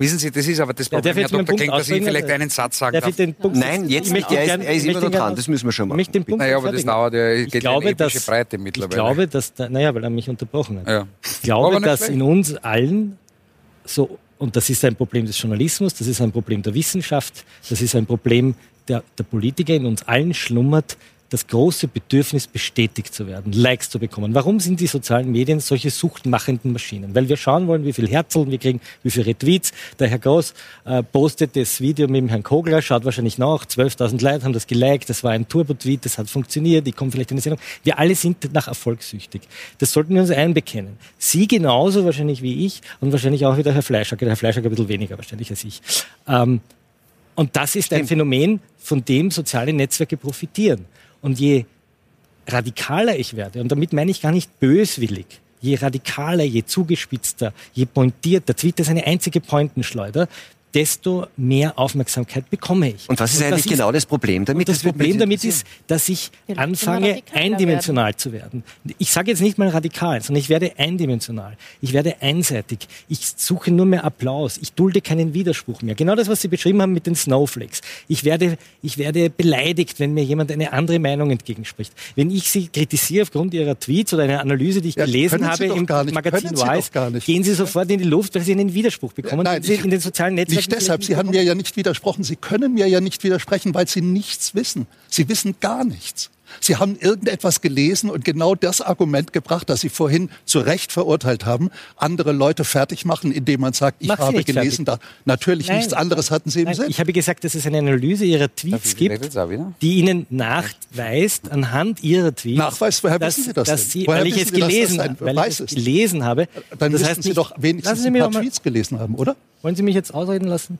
Wissen Sie, das ist aber das Problem, ja, Herr Dr. Kling, dass ich vielleicht einen Satz sagen darf. Nein, jetzt nicht. Er ist, er ist immer noch dran, das müssen wir schon machen. naja, aber das dauert ja, geht ich glaube, in dass, Breite mittlerweile. Ich glaube, dass, da, naja, weil er mich unterbrochen hat. Ja. Ich glaube, dass in uns allen so, und das ist ein Problem des Journalismus, das ist ein Problem der Wissenschaft, das ist ein Problem der, der Politiker, in uns allen schlummert das große Bedürfnis, bestätigt zu werden, Likes zu bekommen. Warum sind die sozialen Medien solche suchtmachenden Maschinen? Weil wir schauen wollen, wie viel Herzeln wir kriegen, wie viele Retweets. Der Herr Groß äh, postet das Video mit dem Herrn Kogler, schaut wahrscheinlich nach, 12.000 Leute haben das geliked, das war ein Turbo-Tweet, das hat funktioniert, die kommen vielleicht in die Sendung. Wir alle sind nach Erfolg süchtig. Das sollten wir uns einbekennen. Sie genauso wahrscheinlich wie ich und wahrscheinlich auch wie der Herr Fleischacker, der Herr Fleischacker ein bisschen weniger wahrscheinlich als ich. Ähm, und das ist ein Phänomen, von dem soziale Netzwerke profitieren. Und je radikaler ich werde, und damit meine ich gar nicht böswillig, je radikaler, je zugespitzter, je pointierter, Twitter ist eine einzige Pointenschleuder, desto mehr Aufmerksamkeit bekomme ich. Und was ist und eigentlich genau das Problem damit? das, das Problem damit ist, dass ich anfange, eindimensional werden. zu werden. Ich sage jetzt nicht mal radikal, sondern ich werde eindimensional. Ich werde einseitig. Ich suche nur mehr Applaus. Ich dulde keinen Widerspruch mehr. Genau das, was Sie beschrieben haben mit den Snowflakes. Ich werde, ich werde beleidigt, wenn mir jemand eine andere Meinung entgegenspricht. Wenn ich Sie kritisiere aufgrund Ihrer Tweets oder einer Analyse, die ich ja, gelesen habe im Magazin Wise, gehen Sie sofort in die Luft, weil Sie einen Widerspruch bekommen Nein, ich, in den sozialen Netzwerken nicht deshalb. Sie haben mir ja nicht widersprochen. Sie können mir ja nicht widersprechen, weil Sie nichts wissen. Sie wissen gar nichts. Sie haben irgendetwas gelesen und genau das Argument gebracht, das Sie vorhin zu Recht verurteilt haben, andere Leute fertig machen, indem man sagt, ich Mach habe gelesen. Da, natürlich Nein. nichts anderes hatten Sie im Sinn. Ich habe gesagt, dass es eine Analyse Ihrer Tweets gibt, die Ihnen nachweist, anhand Ihrer Tweets, Nachweis, woher dass, wissen Sie das dass Sie, weil ich es gelesen, ein, weil ich es gelesen habe. Dann das heißt Sie doch wenigstens ein paar Tweets gelesen haben, oder? Wollen Sie mich jetzt ausreden lassen?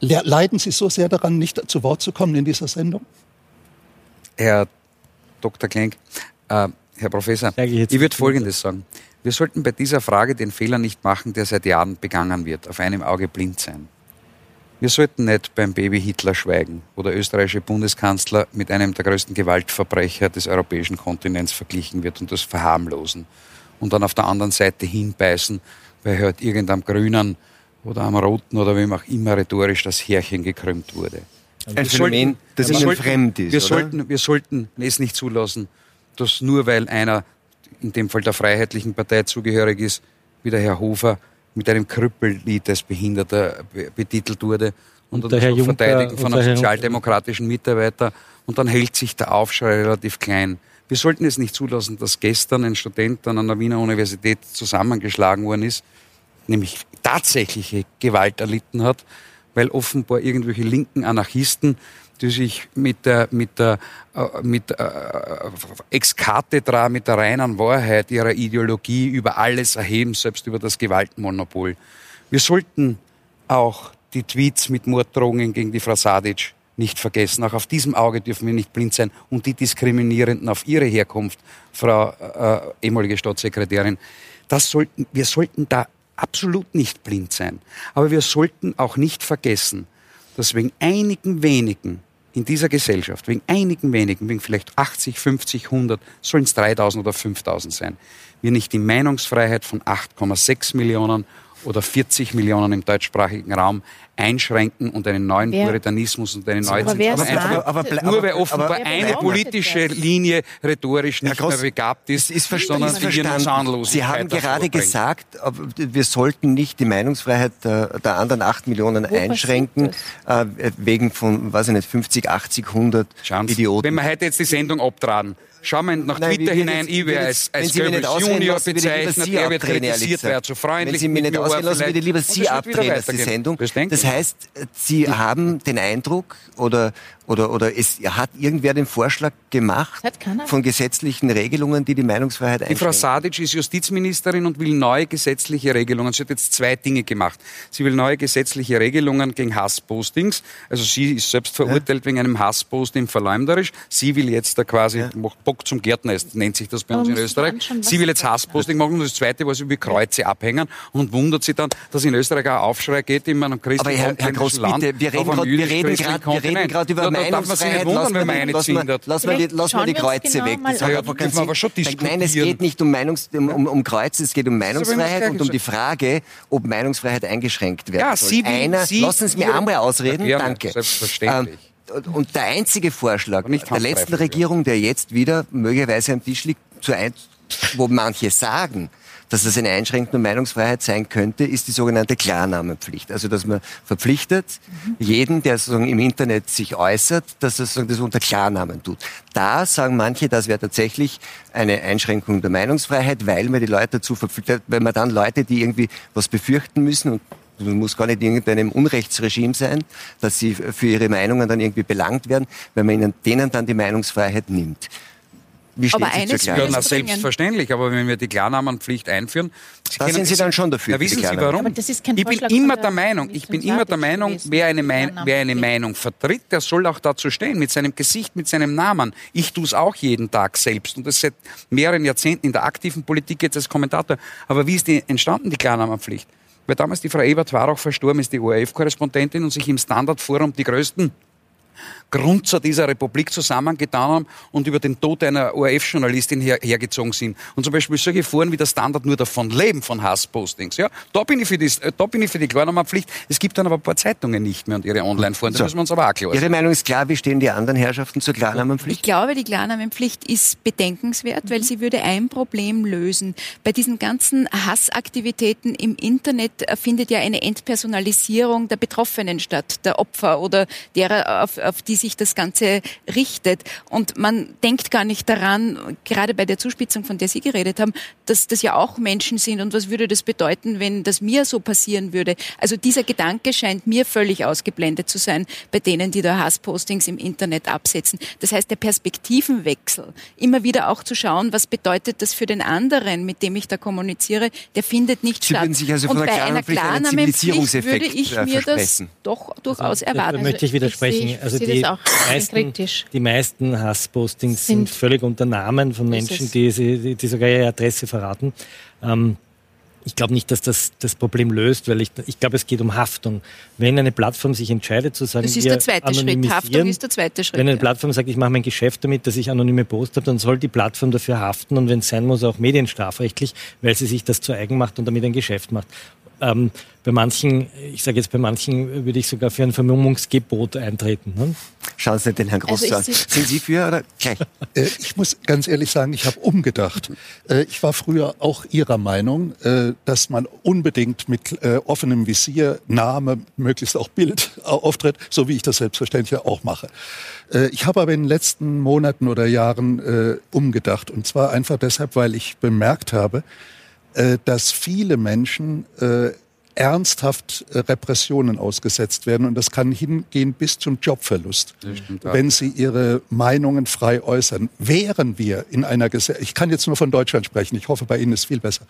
Leiden Sie so sehr daran, nicht zu Wort zu kommen in dieser Sendung? Herr Dr. Klenk, äh, Herr Professor, ich, ich würde Folgendes sagen. Wir sollten bei dieser Frage den Fehler nicht machen, der seit Jahren begangen wird, auf einem Auge blind sein. Wir sollten nicht beim Baby Hitler schweigen, wo der österreichische Bundeskanzler mit einem der größten Gewaltverbrecher des europäischen Kontinents verglichen wird und das verharmlosen. Und dann auf der anderen Seite hinbeißen, weil halt irgendeinem Grünen oder am Roten oder wem auch immer rhetorisch das Härchen gekrümmt wurde. Ein Phänomen, das Ihnen fremd ist. Wir sollten, wir sollten es nicht zulassen, dass nur weil einer, in dem Fall der Freiheitlichen Partei zugehörig ist, wie der Herr Hofer, mit einem Krüppellied als Behinderter betitelt wurde und, und das Verteidigen von einem sozialdemokratischen Mitarbeiter und dann hält sich der Aufschrei relativ klein. Wir sollten es nicht zulassen, dass gestern ein Student an einer Wiener Universität zusammengeschlagen worden ist, nämlich tatsächliche Gewalt erlitten hat, weil offenbar irgendwelche linken Anarchisten die sich mit der, mit der, äh, mit äh, ex cathedra, mit der reinen Wahrheit ihrer Ideologie über alles erheben, selbst über das Gewaltmonopol. Wir sollten auch die Tweets mit Morddrohungen gegen die Frau Sadic nicht vergessen. Auch auf diesem Auge dürfen wir nicht blind sein und die Diskriminierenden auf ihre Herkunft, Frau äh, ehemalige Staatssekretärin. Das sollten, wir sollten da absolut nicht blind sein. Aber wir sollten auch nicht vergessen, dass wegen einigen wenigen in dieser Gesellschaft, wegen einigen wenigen, wegen vielleicht 80, 50, 100, sollen es 3000 oder 5000 sein, wir nicht die Meinungsfreiheit von 8,6 Millionen oder 40 Millionen im deutschsprachigen Raum einschränken und einen neuen wer? Puritanismus und eine neue aber, aber, aber, aber, Nur weil offenbar eine politische Linie rhetorisch nicht Groß, mehr begabt ist, ist sondern die Sie haben gerade gesagt, wir sollten nicht die Meinungsfreiheit der, der anderen 8 Millionen Wo einschränken, äh, wegen von, weiß ich nicht, 50, 80, 100 Idioten. Wenn wir heute jetzt die Sendung abtragen, Schauen wir nach Nein, Twitter hinein, ich werde als, als Goebbels Junior bezeichnet, er wird kritisiert, wer zu freundlich Wenn Sie mich nicht ausreden lassen, würde ich lieber Sie abdrehen als die Sendung. Das heißt, Sie haben den Eindruck, oder, oder, oder es hat irgendwer den Vorschlag gemacht von gesetzlichen Regelungen, die die Meinungsfreiheit einschränken? Die Frau Sadic ist Justizministerin und will neue gesetzliche Regelungen. Sie hat jetzt zwei Dinge gemacht. Sie will neue gesetzliche Regelungen gegen Hasspostings. Also sie ist selbst verurteilt ja. wegen einem Hassposting verleumderisch. Sie will jetzt da quasi, ja. macht Bock zum Gärtner, nennt sich das bei uns in Österreich. Sie will jetzt Hassposting machen und das Zweite, was sie will Kreuze abhängen und wundert sich dann, dass in Österreich ein Aufschrei geht einem christlichen Aber Herr, Herr Groß. Bitte, wir reden gerade über da nicht wundern, wenn man eine lass zindert. Lass mal die, lass mal die Kreuze genau weg. Das ja, kann man aber schon Nein, es geht nicht um, Meinungs, um, um, um Kreuze, es geht um Meinungsfreiheit und um die Frage, ob Meinungsfreiheit eingeschränkt wird. Ja, Sie, Einer, Sie, lassen Sie mir einmal ausreden. Ja, Danke. Selbstverständlich. Ähm, und der einzige Vorschlag der letzten Regierung, der jetzt wieder möglicherweise am Tisch liegt, wo manche sagen, dass das eine einschränkende Meinungsfreiheit sein könnte, ist die sogenannte Klarnamenpflicht. Also, dass man verpflichtet, jeden, der sozusagen im Internet sich äußert, dass er sozusagen das unter Klarnamen tut. Da sagen manche, das wäre tatsächlich eine Einschränkung der Meinungsfreiheit, weil man die Leute dazu verpflichtet, weil man dann Leute, die irgendwie was befürchten müssen und man muss gar nicht irgendeinem Unrechtsregime sein, dass sie für ihre Meinungen dann irgendwie belangt werden, weil man ihnen, denen dann die Meinungsfreiheit nimmt. Wie aber eines ja, na, selbstverständlich, aber wenn wir die Klarnamenpflicht einführen, Sie da sind Sie dann schon dafür. Na, wissen Sie warum? ich bin immer der Meinung, ich bin immer der Meinung, wer eine, Mein wer eine Meinung vertritt, der soll auch dazu stehen, mit seinem Gesicht, mit seinem Namen. Ich tue es auch jeden Tag selbst und das seit mehreren Jahrzehnten in der aktiven Politik jetzt als Kommentator. Aber wie ist die entstanden, die Klarnamenpflicht? Weil damals die Frau Ebert war auch verstorben, ist die ORF-Korrespondentin und sich im Standardforum die größten Grundsatz dieser Republik zusammengetan haben und über den Tod einer ORF-Journalistin her, hergezogen sind. Und zum Beispiel solche Foren wie der Standard nur davon leben, von Hasspostings. Ja, da bin ich für die, da bin ich für die Klarnamenpflicht. Es gibt dann aber ein paar Zeitungen nicht mehr und ihre Online-Foren. Da so. müssen wir uns aber auch klar Ihre Meinung ist klar. Wie stehen die anderen Herrschaften zur Klarnamenpflicht? Ich glaube, die Klarnamenpflicht ist bedenkenswert, weil sie würde ein Problem lösen. Bei diesen ganzen Hassaktivitäten im Internet findet ja eine Entpersonalisierung der Betroffenen statt, der Opfer oder derer, auf, auf die sich das Ganze richtet. Und man denkt gar nicht daran, gerade bei der Zuspitzung, von der Sie geredet haben, dass das ja auch Menschen sind. Und was würde das bedeuten, wenn das mir so passieren würde? Also dieser Gedanke scheint mir völlig ausgeblendet zu sein bei denen, die da Hasspostings im Internet absetzen. Das heißt, der Perspektivenwechsel, immer wieder auch zu schauen, was bedeutet das für den anderen, mit dem ich da kommuniziere, der findet nicht Sie statt. Sich also Und bei einer Klarnamenpflicht würde ich äh, mir das doch durchaus also, erwarten. Da möchte ich widersprechen. Also die, meisten, die meisten Hasspostings sind, sind, völlig unter Namen von Menschen, die, die, die sogar ihre Adresse verraten. Ähm, ich glaube nicht, dass das das Problem löst, weil ich, ich glaube, es geht um Haftung. Wenn eine Plattform sich entscheidet zu sagen, das ist der zweite Schritt. Haftung ist der zweite Schritt. Wenn eine Plattform sagt, ich mache mein Geschäft damit, dass ich anonyme Post habe, dann soll die Plattform dafür haften und wenn es sein muss, auch medienstrafrechtlich, weil sie sich das zu eigen macht und damit ein Geschäft macht. Ähm, bei manchen, ich sage jetzt bei manchen, würde ich sogar für ein Vermummungsgebot eintreten. Ne? Schauen Sie den Herrn Groß also an. Sind Sie für oder gleich? Äh, ich muss ganz ehrlich sagen, ich habe umgedacht. Äh, ich war früher auch Ihrer Meinung, äh, dass man unbedingt mit offenem Visier, Name, möglichst auch Bild auftritt, so wie ich das selbstverständlich auch mache. Ich habe aber in den letzten Monaten oder Jahren umgedacht. Und zwar einfach deshalb, weil ich bemerkt habe, dass viele Menschen ernsthaft äh, Repressionen ausgesetzt werden. Und das kann hingehen bis zum Jobverlust, wenn sie ihre Meinungen frei äußern. Wären wir in einer Gesellschaft, ich kann jetzt nur von Deutschland sprechen, ich hoffe, bei Ihnen ist es viel besser.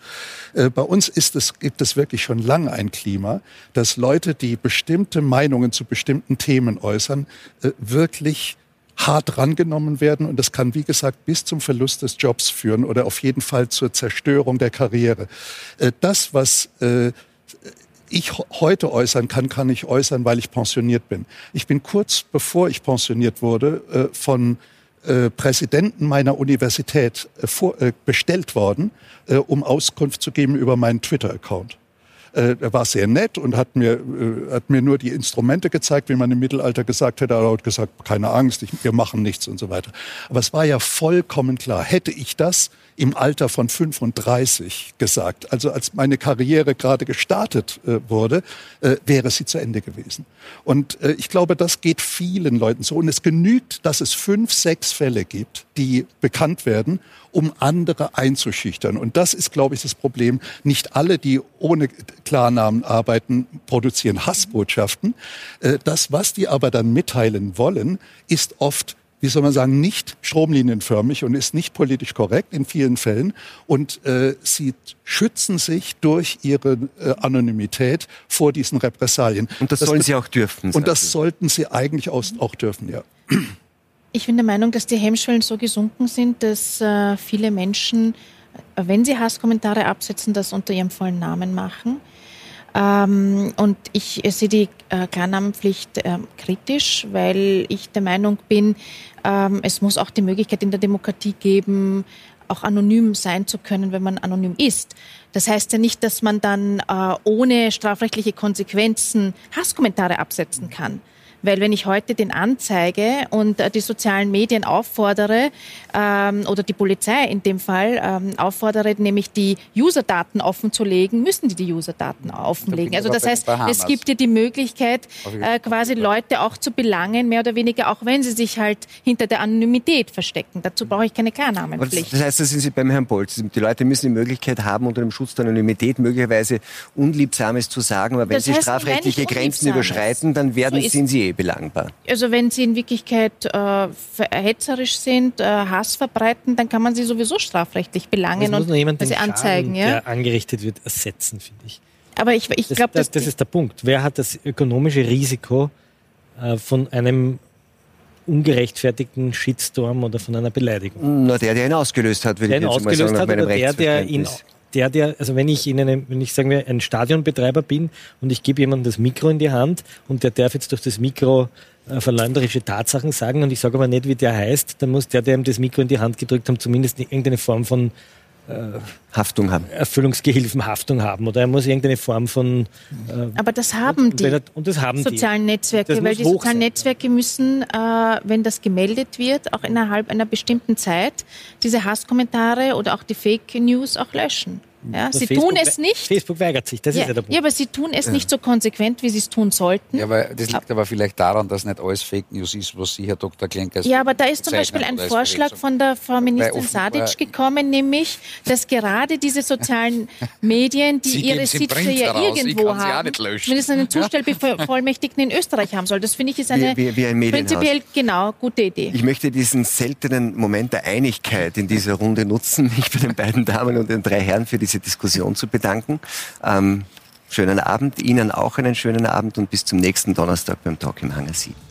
Äh, bei uns ist es, gibt es wirklich schon lange ein Klima, dass Leute, die bestimmte Meinungen zu bestimmten Themen äußern, äh, wirklich hart rangenommen werden. Und das kann, wie gesagt, bis zum Verlust des Jobs führen oder auf jeden Fall zur Zerstörung der Karriere. Äh, das, was äh, ich heute äußern kann, kann ich äußern, weil ich pensioniert bin. Ich bin kurz bevor ich pensioniert wurde äh, von Präsidenten meiner Universität bestellt worden, um Auskunft zu geben über meinen Twitter-Account. Äh, er war sehr nett und hat mir, äh, hat mir nur die Instrumente gezeigt, wie man im Mittelalter gesagt hätte. Er hat gesagt, keine Angst, wir machen nichts und so weiter. Aber es war ja vollkommen klar, hätte ich das im Alter von 35 gesagt, also als meine Karriere gerade gestartet äh, wurde, äh, wäre sie zu Ende gewesen. Und äh, ich glaube, das geht vielen Leuten so. Und es genügt, dass es fünf, sechs Fälle gibt, die bekannt werden, um andere einzuschüchtern. Und das ist, glaube ich, das Problem. Nicht alle, die ohne Klarnamen arbeiten, produzieren Hassbotschaften. Äh, das, was die aber dann mitteilen wollen, ist oft wie soll man sagen, nicht stromlinienförmig und ist nicht politisch korrekt in vielen Fällen. Und äh, sie schützen sich durch ihre äh, Anonymität vor diesen Repressalien. Und das, das sollen sie auch dürfen. Und das sollten sie eigentlich auch, auch dürfen, ja. Ich bin der Meinung, dass die Hemmschwellen so gesunken sind, dass äh, viele Menschen, wenn sie Hasskommentare absetzen, das unter ihrem vollen Namen machen. Ähm, und ich sehe die äh, Klarnamenpflicht äh, kritisch, weil ich der Meinung bin, ähm, es muss auch die Möglichkeit in der Demokratie geben, auch anonym sein zu können, wenn man anonym ist. Das heißt ja nicht, dass man dann äh, ohne strafrechtliche Konsequenzen Hasskommentare absetzen kann. Weil wenn ich heute den anzeige und äh, die sozialen Medien auffordere, ähm, oder die Polizei in dem Fall ähm, auffordere, nämlich die Userdaten offenzulegen, müssen die die Userdaten offenlegen. Also das heißt, es gibt dir die Möglichkeit, äh, quasi Leute auch zu belangen, mehr oder weniger, auch wenn sie sich halt hinter der Anonymität verstecken. Dazu brauche ich keine Klarnamenpflicht. Das heißt, da sind Sie beim Herrn Bolz. Die Leute müssen die Möglichkeit haben, unter dem Schutz der Anonymität möglicherweise Unliebsames zu sagen, aber wenn das heißt, sie strafrechtliche Grenzen überschreiten, dann werden, so sind sie belangbar? Also wenn sie in Wirklichkeit äh, hetzerisch sind, äh, Hass verbreiten, dann kann man sie sowieso strafrechtlich belangen und jemand sie anzeigen. Schaden, ja? der angerichtet wird, ersetzen, finde ich. Aber ich, ich glaube, das, das, das ist der Punkt. Wer hat das ökonomische Risiko äh, von einem ungerechtfertigten Shitstorm oder von einer Beleidigung? Na, der, der ihn ausgelöst hat, würde ich jetzt mal sagen, hat, nach meinem der, der ihn der, der, also wenn ich in einem, wenn ich sagen wir, ein Stadionbetreiber bin und ich gebe jemandem das Mikro in die Hand und der darf jetzt durch das Mikro äh, verleumderische Tatsachen sagen und ich sage aber nicht, wie der heißt, dann muss der, der ihm das Mikro in die Hand gedrückt hat, zumindest irgendeine Form von Haftung haben. Erfüllungsgehilfen Haftung haben oder er muss irgendeine Form von. Äh, Aber das haben die er, und das haben sozialen die. Netzwerke, weil die sozialen sein. Netzwerke müssen, äh, wenn das gemeldet wird, auch innerhalb einer bestimmten Zeit diese Hasskommentare oder auch die Fake News auch löschen. Ja, sie Facebook, tun es nicht. Facebook weigert sich, das ja, ist ja der Punkt. Ja, aber sie tun es nicht so konsequent, wie sie es tun sollten. Ja, aber das liegt aber vielleicht daran, dass nicht alles Fake News ist, was Sie, Herr Dr. Klenker, Ja, aber da ist zum Beispiel ein Vorschlag von der Frau Ministerin Sadic gekommen, nämlich, dass gerade diese sozialen Medien, die ihre Sitze ja irgendwo haben, zumindest einen Zustellbevollmächtigten in Österreich haben soll. Das finde ich ist eine wie, wie ein prinzipiell genau gute Idee. Ich möchte diesen seltenen Moment der Einigkeit in dieser Runde nutzen, mich bei den beiden Damen und den drei Herren für die diese Diskussion zu bedanken. Ähm, schönen Abend, Ihnen auch einen schönen Abend und bis zum nächsten Donnerstag beim Talk im Hangar 7.